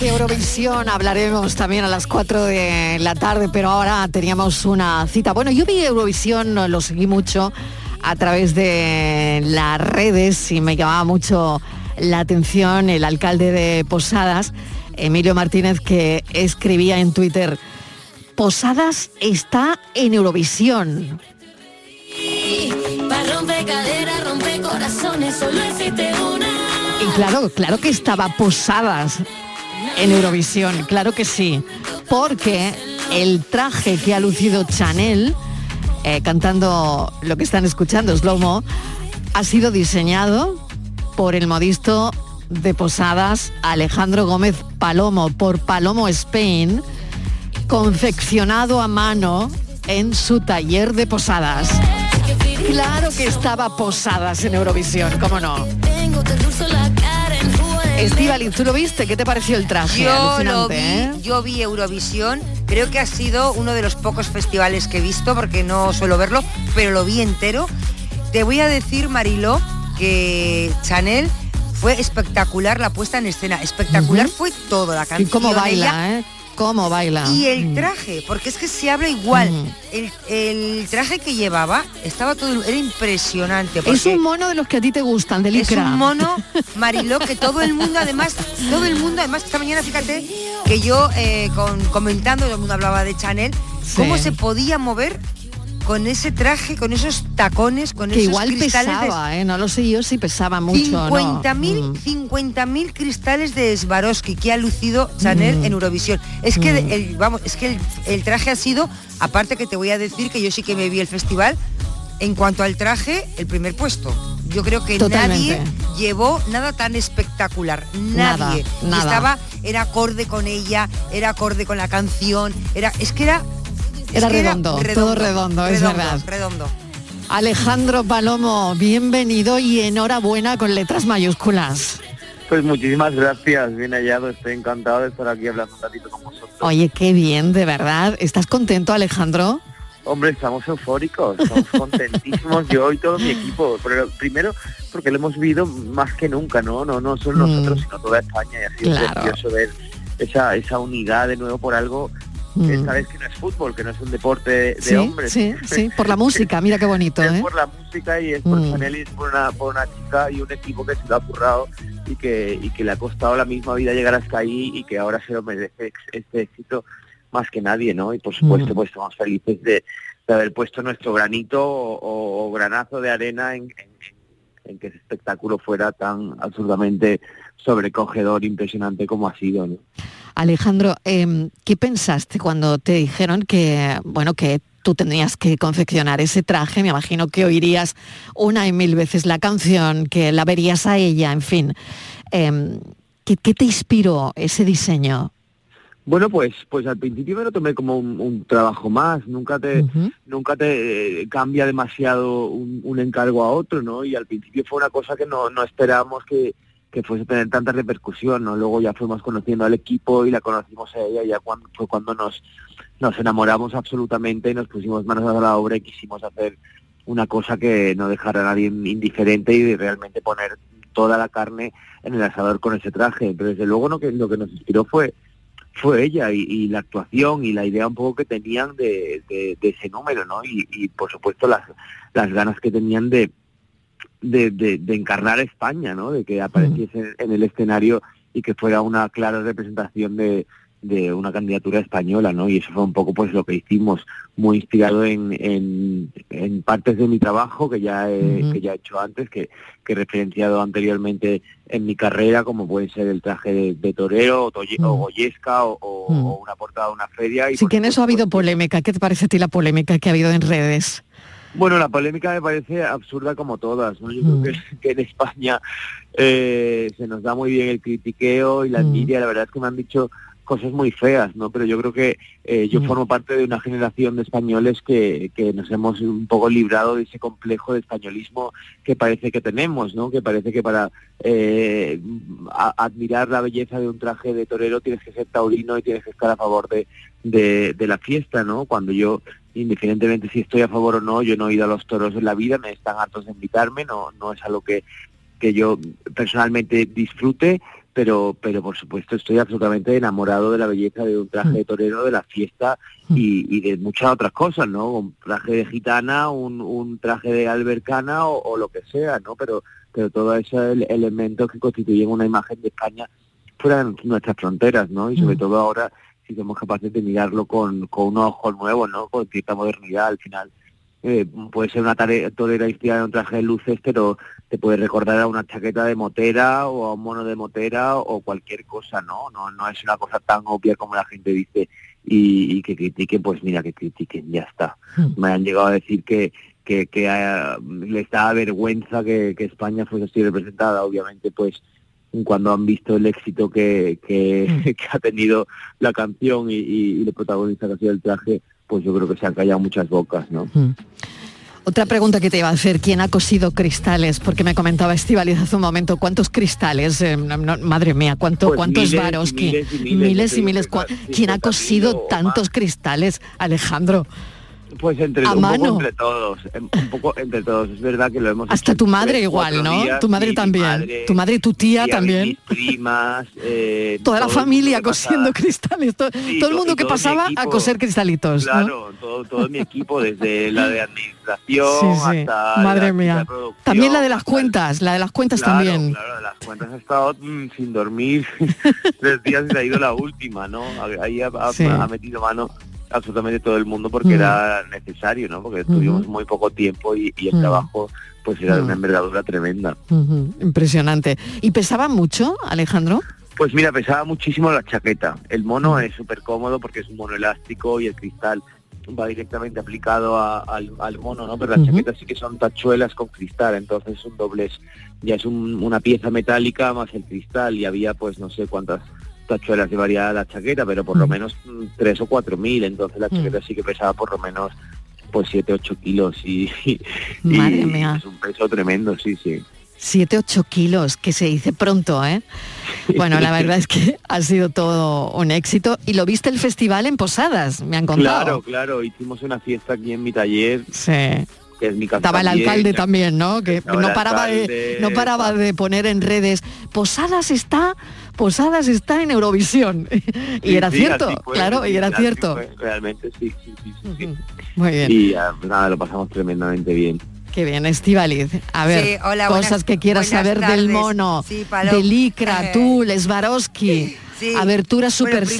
De Eurovisión hablaremos también a las 4 de la tarde, pero ahora teníamos una cita. Bueno, yo vi Eurovisión, lo seguí mucho a través de las redes y me llamaba mucho la atención el alcalde de Posadas, Emilio Martínez, que escribía en Twitter, Posadas está en Eurovisión. Y claro, claro que estaba Posadas en Eurovisión, claro que sí, porque el traje que ha lucido Chanel, eh, cantando lo que están escuchando, Slow ha sido diseñado por el modisto de Posadas Alejandro Gómez Palomo, por Palomo Spain, confeccionado a mano en su taller de Posadas. Claro que estaba Posadas en Eurovisión, ¿cómo no? En Estivali, ¿tú lo viste? ¿Qué te pareció el traje? Yo lo vi, ¿eh? yo vi Eurovisión, creo que ha sido uno de los pocos festivales que he visto, porque no suelo verlo, pero lo vi entero. Te voy a decir, Mariló, que Chanel fue espectacular la puesta en escena. Espectacular fue todo, la canción. cómo baila, ella, ¿eh? Cómo baila. Y el Mm. traje, porque es que se habla igual. El, el traje que llevaba estaba todo, era impresionante. Es un mono de los que a ti te gustan, de es licra. un mono, Mariló, que todo el mundo, además, todo el mundo, además esta mañana, fíjate, que yo eh, con, comentando, todo el mundo hablaba de Chanel, cómo Sí. se podía mover con ese traje, con esos tacones, con que esos igual cristales de pesaba, ¿eh? No lo sé yo si pesaba mucho o no. 50.000 Mm. 50.000 cristales de Swarovski que ha lucido Chanel Mm. en Eurovisión. Es que Mm. el, vamos, es que el, el traje ha sido, aparte que te voy a decir que yo sí que me vi el festival, en cuanto al traje, el primer puesto. Yo creo que Totalmente. nadie llevó nada tan espectacular. Nada, Nadie. Y nada. estaba, era acorde con ella, era acorde con la canción, era, es que era. Era redondo, todo redondo, es verdad. Redondo. Alejandro Palomo, bienvenido y enhorabuena con letras mayúsculas. Pues muchísimas gracias, bien hallado, estoy encantado de estar aquí hablando un ratito con vosotros. Oye, qué bien, de verdad. ¿Estás contento, Alejandro? Hombre, estamos eufóricos, estamos contentísimos, yo y todo mi equipo. Pero primero, porque lo hemos vivido más que nunca, ¿no? No, no solo Mm. nosotros, sino toda España. Y ha sido Claro. precioso ver esa, esa unidad de nuevo por algo, Mm. vez que no es fútbol, que no es un deporte de, de sí, hombres. sí, sí, por la música, mira qué bonito, es ¿eh? por la música y es por Mm. Chanel y es por una, por una chica y un equipo que se lo ha currado y que, y que le ha costado la misma vida llegar hasta ahí y que ahora se lo merece este éxito más que nadie, ¿no? Y por supuesto, Mm. pues estamos felices de, de haber puesto nuestro granito o, o granazo de arena en, en- en que ese espectáculo fuera tan absolutamente sobrecogedor, impresionante como ha sido, ¿no? Alejandro, em, ¿qué pensaste cuando te dijeron que, bueno, que tú tenías que confeccionar ese traje? Me imagino que oirías una y mil veces la canción, que la verías a ella, en fin. Em, ¿qué, qué te inspiró ese diseño? Bueno, pues, pues al principio me lo tomé como un, un trabajo más, nunca te, nunca te eh, cambia demasiado un, un encargo a otro, ¿no? Y al principio fue una cosa que no, no esperábamos que, que fuese a tener tanta repercusión, ¿no? Luego ya fuimos conociendo al equipo y la conocimos a ella, ya cuando, fue cuando nos, nos enamoramos absolutamente y nos pusimos manos a la obra y quisimos hacer una cosa que no dejara a nadie indiferente y realmente poner toda la carne en el asador con ese traje. Pero desde luego no que, lo que nos inspiró fue fue ella y, y la actuación y la idea un poco que tenían de, de- de ese número, ¿no? Y, y, por supuesto las, las ganas que tenían de, de, de- de encarnar a España, ¿no? De que apareciese en el escenario y que fuera una clara representación de, de una candidatura española, ¿no? Y eso fue un poco pues lo que hicimos, muy inspirado en, en, en partes de mi trabajo que ya he, que ya he hecho antes, que, que he referenciado anteriormente en mi carrera, como puede ser el traje de, de torero o, toye- o goyesca o, o- o una portada de una feria. Y Sí por que en eso ha habido polémica. ¿Qué te parece a ti la polémica que ha habido en redes? Bueno, la polémica me parece absurda como todas. ¿no? Yo Mm. creo que, que en España eh, se nos da muy bien el critiqueo y la Mm. envidia. La verdad es que me han dicho cosas muy feas, ¿no? Pero yo creo que eh, yo Mm. formo parte de una generación de españoles que, que nos hemos un poco librado de ese complejo de españolismo que parece que tenemos, ¿no? Que parece que para eh, a- admirar la belleza de un traje de torero tienes que ser taurino y tienes que estar a favor de, de, de la fiesta, ¿no? Cuando yo indiferentemente si estoy a favor o no, yo no he ido a los toros en la vida, me están hartos de invitarme, no, no es algo que, que yo personalmente disfrute, pero, pero por supuesto estoy absolutamente enamorado de la belleza de un traje de torero, de la fiesta y, y de muchas otras cosas, ¿no? Un traje de gitana, un, un traje de albercana o, o lo que sea, ¿no? Pero, pero todos esos ele- elementos que constituyen una imagen de España fuera de nuestras fronteras, ¿no? Y sobre todo ahora si somos capaces de mirarlo con, con un ojo nuevo, ¿no? Con cierta modernidad al final. Eh, puede ser una tare- torera inspirada en un traje de luces, pero te puede recordar a una chaqueta de motera o a un mono de motera o cualquier cosa, ¿no? No, no es una cosa tan obvia como la gente dice y, y que critiquen, pues mira, que critiquen, ya está. Me han llegado a decir que, que, que ah, les da vergüenza que, que España fuese así representada, obviamente pues cuando han visto el éxito que, que, que ha tenido la canción y, y, el protagonista que ha sido el traje, pues yo creo que se han callado muchas bocas, ¿no? Otra pregunta que te iba a hacer, ¿quién ha cosido cristales? Porque me comentaba Estivaliz hace un momento, ¿cuántos cristales? Eh, no- no, madre mía, ¿cuánto, Pues ¿cuántos miles varos? ¿Quién- miles y miles, miles yo y te miles. digo que ¿Cuá- ¿Quién ha cosido tantos cristales, Alejandro? Pues entre A un mano. poco entre todos, em- un poco entre todos. Es verdad que lo hemos Hasta hecho tu madre tres, igual, ¿no? días, tu madre también. madre, tu madre y tu tía también. Mis primas, eh, Toda la todo familia cosiendo cristales. to- Sí, todo el mundo que todo pasaba a coser cristalitos. ¿no? Claro, todo, todo mi equipo, desde la de administración Sí, sí. hasta Madre la, mía. la. También la de las cuentas, la de las cuentas Claro, también. Claro, de las cuentas he estado mm, sin dormir tres días y se ha ido la última, ¿no? Ahí ha, ha- ha metido mano absolutamente todo el mundo porque Mm. era necesario, ¿no? Porque tuvimos muy poco tiempo y, y el Mm. trabajo pues era de una envergadura tremenda. Impresionante. ¿Y pesaba mucho, Alejandro? Pues mira, pesaba muchísimo la chaqueta. El mono es súper cómodo porque es un mono elástico y el cristal va directamente aplicado a- al, al mono, ¿no? Pero la Ujú. chaqueta sí que son tachuelas con cristal, entonces es un doblez, ya es un- una pieza metálica más el cristal y había pues no sé cuántas tachuelas llevaría la chaqueta, pero por lo Mm. menos mm, tres o cuatro mil, entonces la Mm. chaqueta sí que pesaba por lo menos pues siete, ocho kilos y, y Madre mía. es un peso tremendo, sí, sí. 7, 8 kilos, que se dice pronto, ¿eh? Bueno, la verdad es que ha sido todo un éxito. Y lo viste el festival en Posadas, me han contado. Claro, claro, hicimos una fiesta aquí en mi taller, Sí. Que es mi casa. Estaba el alcalde también, ¿no? Que no paraba, de, no paraba de poner en redes, Posadas está, Posadas está en Eurovisión. y Sí, era sí, cierto, fue, claro, y era cierto. fue, realmente sí, sí, sí, sí, sí. Muy bien. Y ah, nada, lo pasamos tremendamente bien. Qué bien, Estivaliz. A ver, Sí, hola, cosas buenas- que quieras saber del mono, Sí, de Licra, tú, Swarovski, Sí. aberturas Bueno, super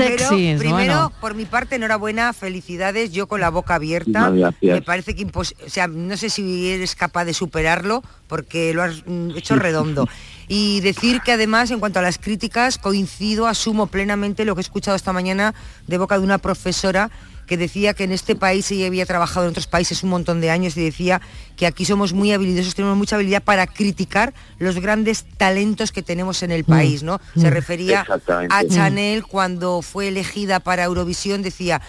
primero- bueno. por mi parte, enhorabuena, felicidades, yo con la boca abierta. Me parece que impos- o sea, no sé si eres capaz de superarlo, porque lo has mm, hecho redondo. Y decir que además, en cuanto a las críticas, coincido, asumo plenamente lo que he escuchado esta mañana de boca de una profesora que decía que en este país ella había trabajado en otros países un montón de años y decía que aquí somos muy habilidosos, tenemos mucha habilidad para criticar los grandes talentos que tenemos en el país, ¿no? Se Mm. refería a Mm. Chanel cuando fue elegida para Eurovisión, decía,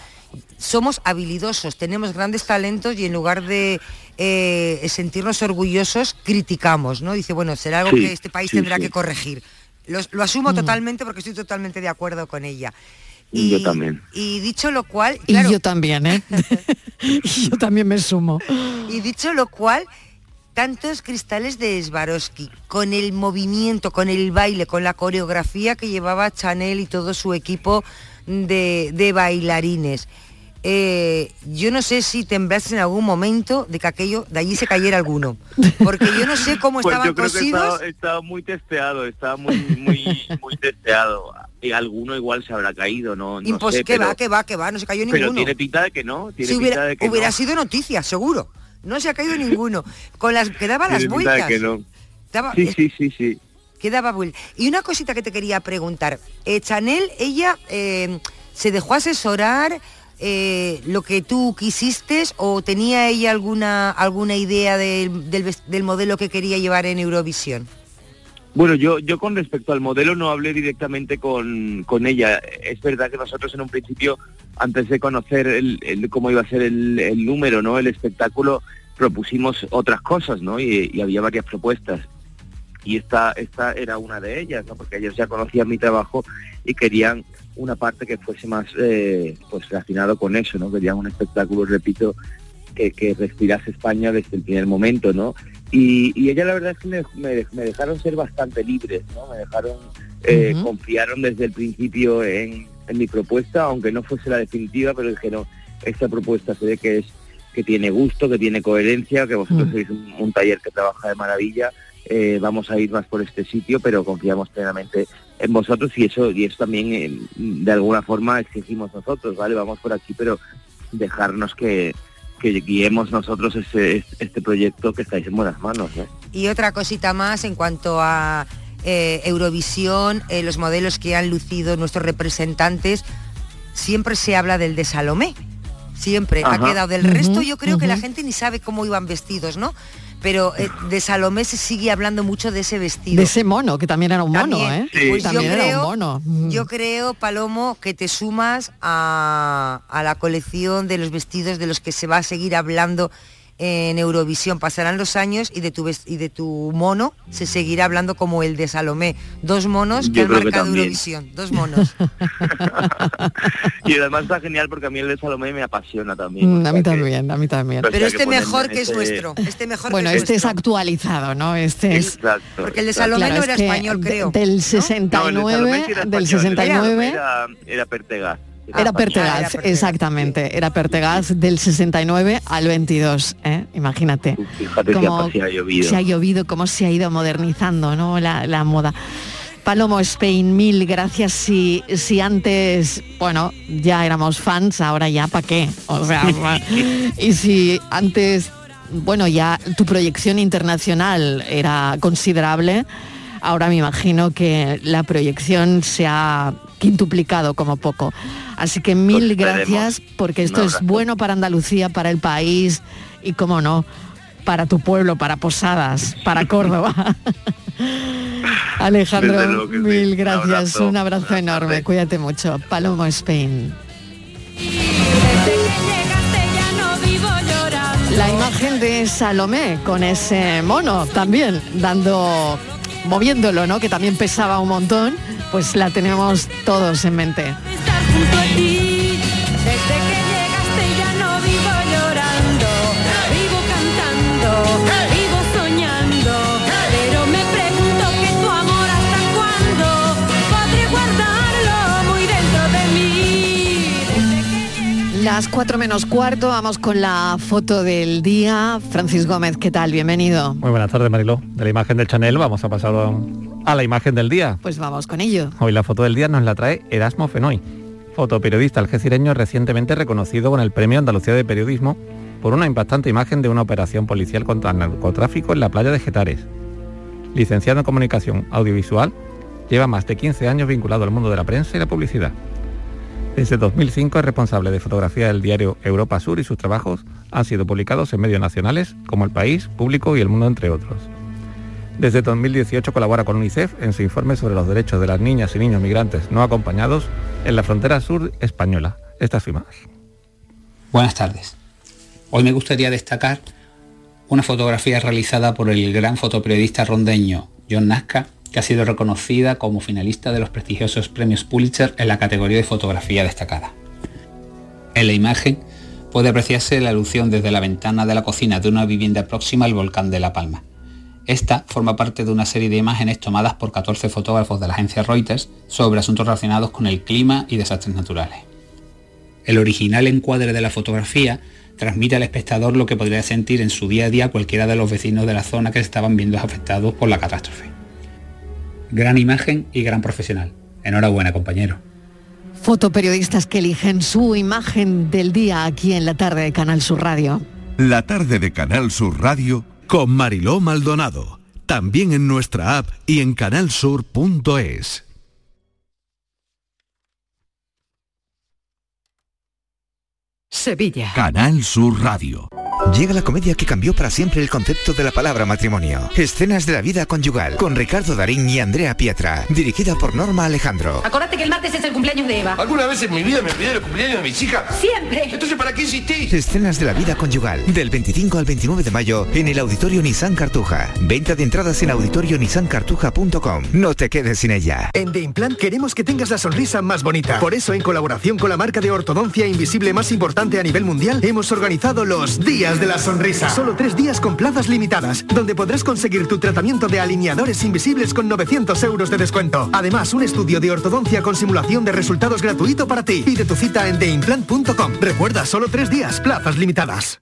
somos habilidosos, tenemos grandes talentos y en lugar de eh, sentirnos orgullosos, criticamos, ¿no? Dice, bueno, será algo Sí, que este país sí, tendrá sí. que corregir. Los- lo asumo totalmente porque estoy totalmente de acuerdo con ella. Y yo también. Y dicho lo cual, Y claro, yo también, ¿eh? y yo también me sumo. y dicho lo cual, tantos cristales de Swarovski, con el movimiento, con el baile, con la coreografía que llevaba Chanel y todo su equipo de, de bailarines. Eh, yo no sé si temblaste en algún momento de que aquello, de allí se cayera alguno. Porque yo no sé cómo Pues estaban cosidos. estaba, estaba muy testeado, estaba muy, muy, muy testeado. Y alguno igual se habrá caído, no, no Impos- sé, que pero, va, que va, que va, no se cayó pero ninguno. tiene pinta de que no, tiene Si pinta hubiera, de que hubiera no. sido noticia, seguro. No se ha caído ninguno. Con las que daba las vueltas. que no. Daba- Sí, eh, sí, sí, sí. que daba vuelta. Y una cosita que te quería preguntar. Eh, Chanel, ella eh, se dejó asesorar eh, lo que tú quisiste o tenía ella alguna alguna idea del, del modelo que quería llevar en Eurovisión. Bueno, yo, yo con respecto al modelo no hablé directamente con, con ella. Es verdad que nosotros en un principio, antes de conocer el, cómo iba a ser el, el número, ¿no? El espectáculo, propusimos otras cosas, ¿no? Y, y había varias propuestas. Y esta, esta era una de ellas, ¿no? Porque ellos ya conocían mi trabajo y querían una parte que fuese más eh, pues relacionado con eso, ¿no? Querían un espectáculo, repito, que, que respirase España desde el primer momento, ¿no? Y, y ella la verdad es que me, me- me dejaron ser bastante libres, ¿no? Me dejaron, eh, confiaron desde el principio en, en mi propuesta, aunque no fuese la definitiva, pero dijeron, esta propuesta se ve que es que tiene gusto, que tiene coherencia, que vosotros Mm. sois un, un taller que trabaja de maravilla, eh, vamos a ir más por este sitio, pero confiamos plenamente en vosotros y eso y eso también eh, de alguna forma exigimos nosotros, ¿vale? Vamos por aquí, pero dejarnos que, que guiemos nosotros ese, este proyecto que estáis en buenas manos, ¿no? Y otra cosita más en cuanto a eh, Eurovisión, eh, los modelos que han lucido nuestros representantes, siempre se habla del de Salomé. Siempre ha quedado. Del resto yo creo que la gente ni sabe cómo iban vestidos, ¿no? Pero eh, de Salomé se sigue hablando mucho de ese vestido. De ese mono, que también era un mono, También. ¿eh? Sí. Pues yo también era creo, un mono. Yo creo, Palomo, que te sumas a, a la colección de los vestidos de los que se va a seguir hablando en Eurovisión. Pasarán los años y de tu y de tu mono se seguirá hablando como el de Salomé. Dos monos que Yo han que marcado. Eurovisión. Dos monos. Y además está genial porque a mí el de Salomé me apasiona también. Mm, a mí también, a mí también. Pero Pero que este ponerle mejor que es nuestro. Este mejor Bueno, que es este es actualizado, ¿no? Este es... Exacto. Porque el de Salomé Claro, no es era que español, creo. Del No, el de 69, Salomé sí era del español, el de 69... Era, era. Era español. Pertegaz, exactamente. Era Pertegaz del 69 al 22, ¿eh? Imagínate. Fíjate ha llovido. Se ha llovido, cómo se ha ido modernizando ¿no? la, la moda. Palomo Spain, mil gracias. Si, si antes, bueno, ya éramos fans, ahora ya para qué. O sea, y si antes, bueno, ya tu proyección internacional era considerable, ahora me imagino que la proyección se ha quintuplicado como poco. Así que mil Pues gracias porque esto es bueno para Andalucía, para el país y, como no, para tu pueblo, para Posadas, para Córdoba. Alejandro, sí. mil Un gracias, abrazo. un abrazo enorme, cuídate mucho. Palomo Spain. La imagen de Salomé con ese mono también dando moviéndolo, ¿no? Que también pesaba un montón, pues la tenemos todos en mente. Las cuatro menos cuarto, vamos con la foto del día. Francis Gómez, ¿qué tal? Bienvenido. Muy buenas tardes, Mariló. De la imagen del Chanel vamos a pasar a, a la imagen del día. Pues vamos con ello. Hoy la foto del día nos la trae Erasmo Fenoy, fotoperiodista algecireño recientemente reconocido con el Premio Andalucía de Periodismo por una impactante imagen de una operación policial contra el narcotráfico en la playa de Getares. Licenciado en Comunicación Audiovisual, lleva más de 15 años vinculado al mundo de la prensa y la publicidad. Desde 2005 es responsable de fotografía del diario Europa Sur y sus trabajos han sido publicados en medios nacionales como El País, Público y El Mundo, entre otros. Desde 2018 colabora con UNICEF en su informe sobre los derechos de las niñas y niños migrantes no acompañados en la frontera sur española. Esta es su imagen. Buenas tardes. Hoy me gustaría destacar una fotografía realizada por el gran fotoperiodista rondeño John Nazca, que ha sido reconocida como finalista de los prestigiosos premios Pulitzer en la categoría de fotografía destacada. En la imagen puede apreciarse la alusión desde la ventana de la cocina de una vivienda próxima al volcán de La Palma. Esta forma parte de una serie de imágenes tomadas por 14 fotógrafos de la agencia Reuters sobre asuntos relacionados con el clima y desastres naturales. El original encuadre de la fotografía transmite al espectador lo que podría sentir en su día a día cualquiera de los vecinos de la zona que estaban viendo afectados por la catástrofe. Gran imagen y gran profesional. Enhorabuena, compañero. Fotoperiodistas que eligen su imagen del día aquí en la tarde de Canal Sur Radio. La tarde de Canal Sur Radio con Mariló Maldonado. También en nuestra app y en canalsur.es. Sevilla. Canal Sur Radio. Llega la comedia que cambió para siempre el concepto de la palabra matrimonio. Escenas de la vida conyugal, con Ricardo Darín y Andrea Pietra, dirigida por Norma Alejandro. Acordate que el martes es el cumpleaños de Eva. ¿Alguna vez en mi vida me olvidé del cumpleaños de mis hijas? Siempre. Entonces, ¿para qué insistís? Escenas de la vida conyugal, del 25 al 29 de mayo en el Auditorio Nissan Cartuja. Venta de entradas en auditorionissancartuja.com. No te quedes sin ella. En The Implant queremos que tengas la sonrisa más bonita. Por eso, en colaboración con la marca de ortodoncia invisible más importante a nivel mundial, hemos organizado los Días de la Sonrisa. Solo tres días con plazas limitadas, donde podrás conseguir tu tratamiento de alineadores invisibles con 900 euros de descuento. Además, un estudio de ortodoncia con simulación de resultados gratuito para ti. Pide tu cita en theimplant.com. Recuerda, solo tres días, plazas limitadas.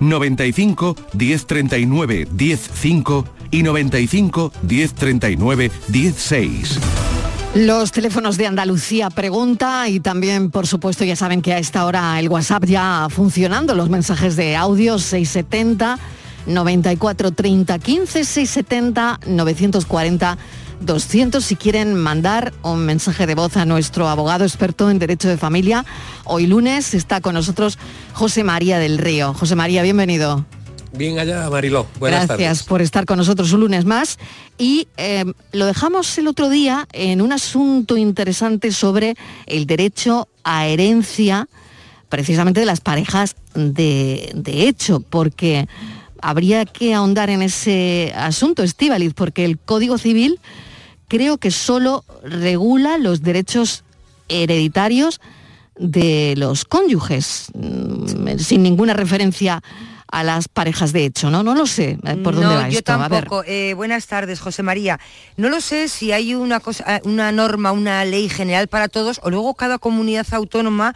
95 1039 105 y 95 1039 16. Los teléfonos de Andalucía pregunta y también, por supuesto, ya saben que a esta hora el WhatsApp ya funcionando, los mensajes de audio 670 94 30 15 670 940 200 si quieren mandar un mensaje de voz a nuestro abogado experto en derecho de familia. Hoy lunes está con nosotros José María del Río. José María, bienvenido. Bien allá, Mariló. Buenas Gracias tardes. por estar con nosotros un lunes más. Y eh, lo dejamos el otro día en un asunto interesante sobre el derecho a herencia, precisamente de las parejas de, de hecho, porque habría que ahondar en ese asunto, Estíbaliz, porque el Código Civil creo que solo regula los derechos hereditarios de los cónyuges, mm, sin ninguna referencia a las parejas de hecho, ¿no? No lo sé eh, por dónde no, va yo esto. A ver. tampoco. Eh, buenas tardes, José María. No lo sé si hay una cosa, una norma, una ley general para todos, o luego cada comunidad autónoma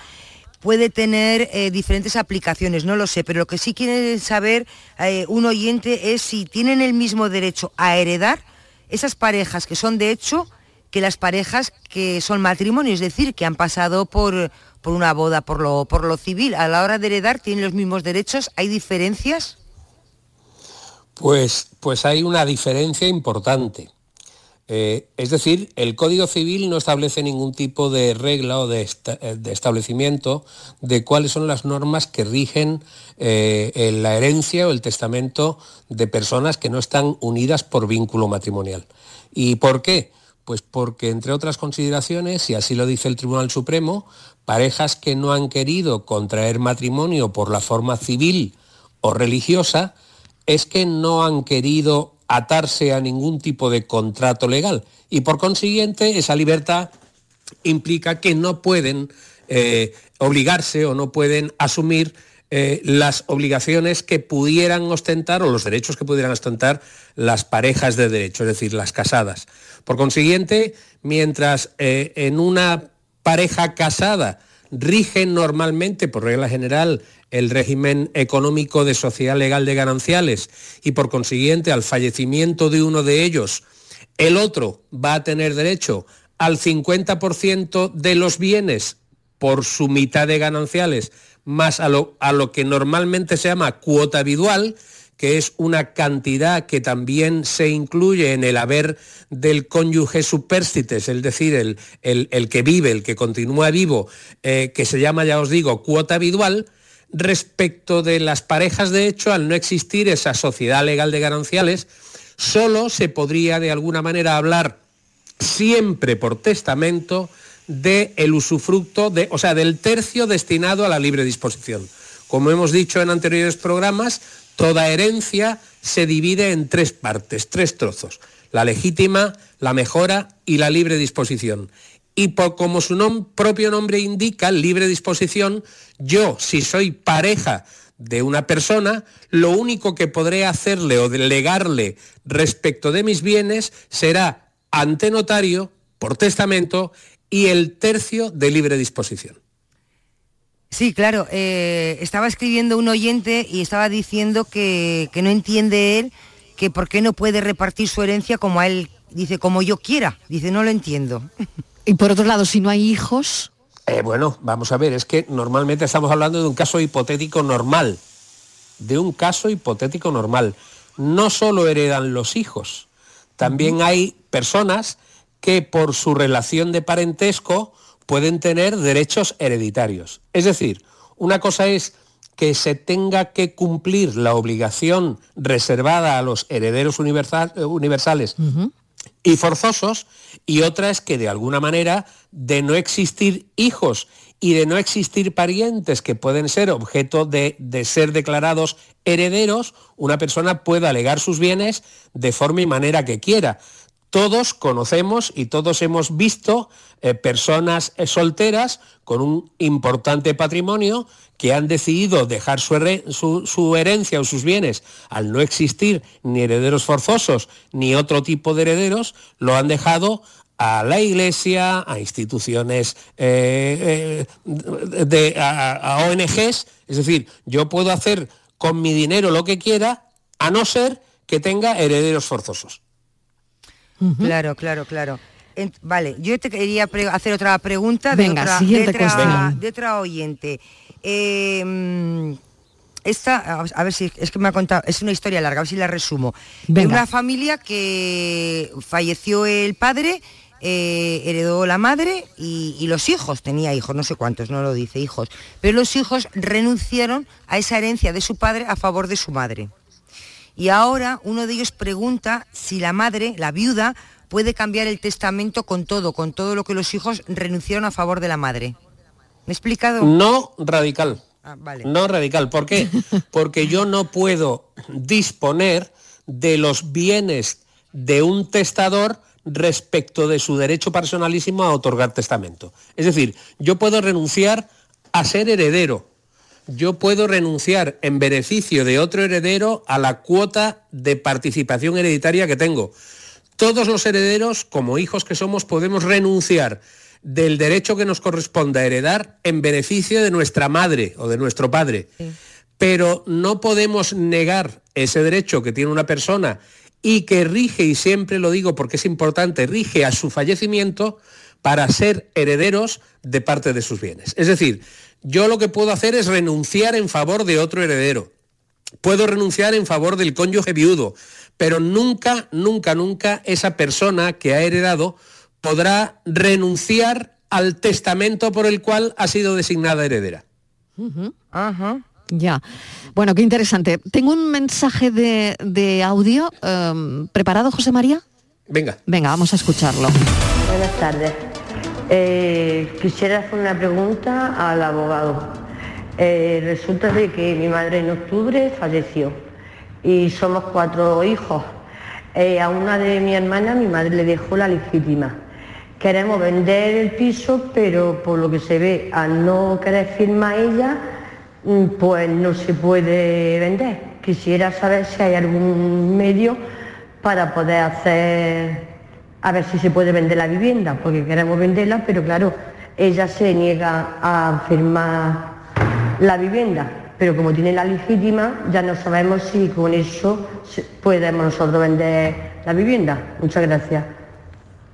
puede tener eh, diferentes aplicaciones, no lo sé, pero lo que sí quiere saber eh, un oyente es si tienen el mismo derecho a heredar esas parejas que son de hecho que las parejas que son matrimonio, es decir, que han pasado por, por una boda, por lo, por lo civil. A la hora de heredar tienen los mismos derechos, ¿hay diferencias? Pues, pues hay una diferencia importante. Eh, es decir, el Código Civil no establece ningún tipo de regla o de, eh, establecimiento de cuáles son las normas que rigen eh, la herencia o el testamento de personas que no están unidas por vínculo matrimonial. ¿Y por qué? Pues porque, entre otras consideraciones, y así lo dice el Tribunal Supremo, parejas que no han querido contraer matrimonio por la forma civil o religiosa, es que no han querido atarse a ningún tipo de contrato legal y por consiguiente esa libertad implica que no pueden eh, obligarse o no pueden asumir eh, las obligaciones que pudieran ostentar o los derechos que pudieran ostentar las parejas de derecho, es decir, las casadas. Por consiguiente, mientras eh, en una pareja casada rigen normalmente, por regla general, el régimen económico de sociedad legal de gananciales. Y por consiguiente al fallecimiento de uno de ellos, el otro va a tener derecho al 50% de los bienes por su mitad de gananciales, más a lo, a lo que normalmente se llama cuota habitual, que es una cantidad que también se incluye en el haber del cónyuge superstites, es decir, el, el- el que vive, el que continúa vivo, eh, que se llama, ya os digo, cuota habitual, respecto de las parejas de hecho, al no existir esa sociedad legal de gananciales, solo se podría de alguna manera hablar siempre por testamento de el usufructo de, o sea, del tercio destinado a la libre disposición. Como hemos dicho en anteriores programas, toda herencia se divide en tres partes, tres trozos: la legítima, la mejora y la libre disposición. Y como su propio nombre indica, libre disposición, yo, si soy pareja de una persona, lo único que podré hacerle o delegarle respecto de mis bienes será ante notario, por testamento, y el tercio de libre disposición. Sí, claro. eh, estaba escribiendo un oyente y estaba diciendo que, que no entiende él que por qué no puede repartir su herencia como a él, dice, como yo quiera. Dice, no lo entiendo. Y por otro lado, si no hay hijos, Eh, bueno, vamos a ver, es que normalmente estamos hablando de un caso hipotético normal, de un caso hipotético normal. No solo heredan los hijos, también hay personas que por su relación de parentesco pueden tener derechos hereditarios. Es decir, una cosa es que se tenga que cumplir la obligación reservada a los herederos universal- eh, universales y forzosos, y otra es que de alguna manera, de no existir hijos y de no existir parientes que pueden ser objeto de, de ser declarados herederos, una persona puede alegar sus bienes de forma y manera que quiera. Todos conocemos y todos hemos visto eh, personas eh, solteras con un importante patrimonio que han decidido dejar su, herencia o sus bienes al no existir ni herederos forzosos ni otro tipo de herederos, lo han dejado a la iglesia, a instituciones, eh, de, a, a ONGs. Es decir, yo puedo hacer con mi dinero lo que quiera, a no ser que tenga herederos forzosos. Claro, claro, claro. En- vale, yo te quería hacer otra pregunta de, Venga, otra, siguiente de, otra- de otra oyente. Eh, mm, esta, a- ver si es que me ha contado, es una historia larga, a ver si la resumo. De una familia que falleció el padre, eh, heredó la madre y, y los hijos, tenía hijos, no sé cuántos, no lo dice, hijos, pero los hijos renunciaron a esa herencia de su padre a favor de su madre. Y ahora uno de ellos pregunta si la madre, la viuda, puede cambiar el testamento con todo, con todo lo que los hijos renunciaron a favor de la madre. ¿Me he explicado? No radical. Ah, vale. No radical. ¿Por qué? Porque yo no puedo disponer de los bienes de un testador respecto de su derecho personalísimo a otorgar testamento. Es decir, yo puedo renunciar a ser heredero. Yo puedo renunciar en beneficio de otro heredero a la cuota de participación hereditaria que tengo. Todos los herederos, como hijos que somos, podemos renunciar del derecho que nos corresponde a heredar en beneficio de nuestra madre o de nuestro padre. Pero no podemos negar ese derecho que tiene una persona y que rige, y siempre lo digo porque es importante, rige a su fallecimiento para ser herederos de parte de sus bienes. Es decir, yo lo que puedo hacer es renunciar en favor de otro heredero. Puedo renunciar en favor del cónyuge viudo, pero nunca, nunca, nunca esa persona que ha heredado podrá renunciar al testamento por el cual ha sido designada heredera. Ya. Bueno, qué interesante. Tengo un mensaje de, de audio em, preparado, José María. Venga. Venga, vamos a escucharlo. Buenas tardes. Eh, quisiera hacer una pregunta al abogado. Eh, resulta de que mi madre en octubre falleció y somos cuatro hijos. Eh, a una de mi hermanas mi madre le dejó la legítima. Queremos vender el piso, pero por lo que se ve, al no querer firmar ella, mm, pues no se puede vender. Quisiera saber si hay algún medio para poder hacer, a ver si se puede vender la vivienda, porque queremos venderla, pero claro, ella se niega a firmar la vivienda, pero como tiene la legítima, ya no sabemos si con eso podemos nosotros vender la vivienda. Muchas gracias.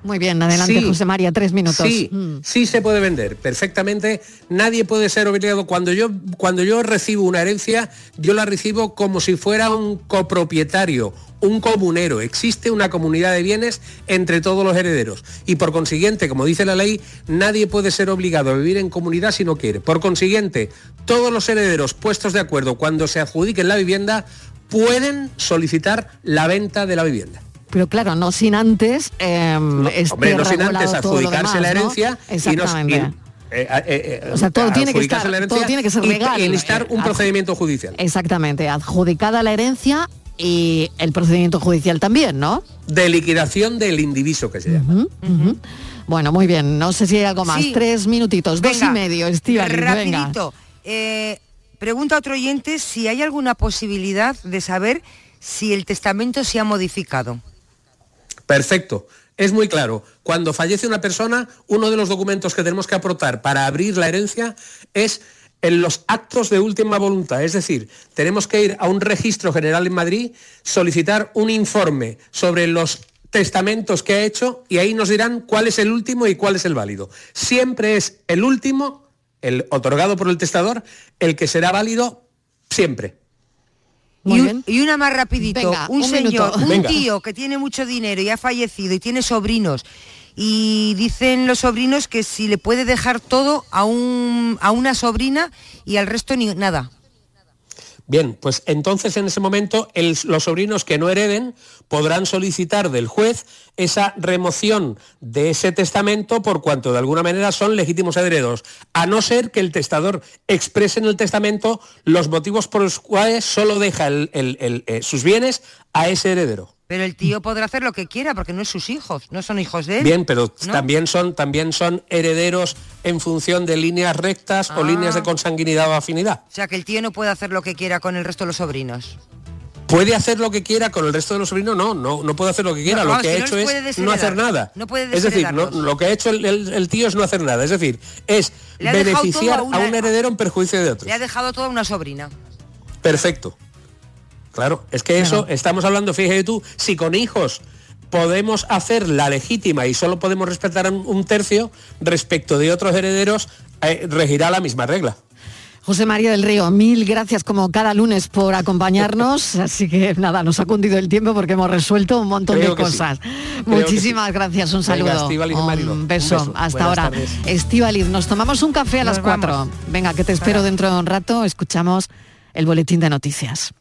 Muy bien, adelante, Sí. José María, tres minutos. Sí, Mm. sí se puede vender perfectamente. Nadie puede ser obligado. Cuando yo, cuando yo recibo una herencia, yo la recibo como si fuera un copropietario, un comunero. Existe una comunidad de bienes entre todos los herederos. Y por consiguiente, como dice la ley, nadie puede ser obligado a vivir en comunidad si no quiere. Por consiguiente, todos los herederos puestos de acuerdo cuando se adjudiquen la vivienda pueden solicitar la venta de la vivienda. Pero claro, no sin antes em, esté Hombre, no sin antes adjudicarse demás, la ¿no? herencia y nos- Exactamente. y- eh, eh, eh, O sea, todo tiene que estar- todo tiene que ser y- legal. Y un Eh, procedimiento judicial. Exactamente, adjudicada la herencia y el procedimiento judicial también, ¿no? De liquidación del indiviso que se llama. Bueno, muy bien. No sé si hay algo más. Sí. Tres minutitos, dos Venga, y medio, venga. Rapidito. Eh, pregunta a otro oyente si hay alguna posibilidad de saber si el testamento se ha modificado. Perfecto. Es muy claro. Cuando fallece una persona, uno de los documentos que tenemos que aportar para abrir la herencia es en los actos de última voluntad. Es decir, tenemos que ir a un registro general en Madrid, solicitar un informe sobre los testamentos que ha hecho y ahí nos dirán cuál es el último y cuál es el válido. Siempre es el último, el otorgado por el testador, el que será válido siempre. y, un- y una más rapidito. Venga, un, un señor, minuto. un Venga. tío que tiene mucho dinero y ha fallecido y tiene sobrinos. Y dicen los sobrinos que si le puede dejar todo a, un, a una sobrina y al resto ni nada. Bien, pues entonces en ese momento los sobrinos que no hereden podrán solicitar del juez esa remoción de ese testamento por cuanto de alguna manera son legítimos herederos, a no ser que el testador exprese en el testamento los motivos por los cuales solo deja eh, sus bienes a ese heredero. Pero el tío podrá hacer lo que quiera porque no es sus hijos, no son hijos de él. Bien, pero ¿no? también son también son herederos en función de líneas rectas o Ah. líneas de consanguinidad o afinidad. O sea, que el tío no puede hacer lo que quiera con el resto de los sobrinos. ¿Puede hacer lo que quiera con el resto de los sobrinos? No, no, no puede hacer lo que quiera. No, lo que ha hecho es no hacer nada. No puede es decir, no- lo que ha hecho el, el- el tío es no hacer nada. Es decir, es beneficiar a, a un heredero en perjuicio de otro. Le ha dejado toda una sobrina. Perfecto. Claro, es que eso, estamos hablando, fíjate tú, si con hijos podemos hacer la legítima y solo podemos respetar un, un tercio, respecto de otros herederos, eh, regirá la misma regla. José María del Río, mil gracias como cada lunes por acompañarnos. Así que nada, nos ha cundido el tiempo porque hemos resuelto un montón Creo de sí. cosas. Muchísimas sí. gracias, un Venga, saludo. Estíbaliz y Mariló, un un beso. beso. Hasta ahora. Estíbaliz, nos tomamos un café a las Nos cuatro. vamos. Venga, que te espero dentro de un rato. Escuchamos el boletín de noticias.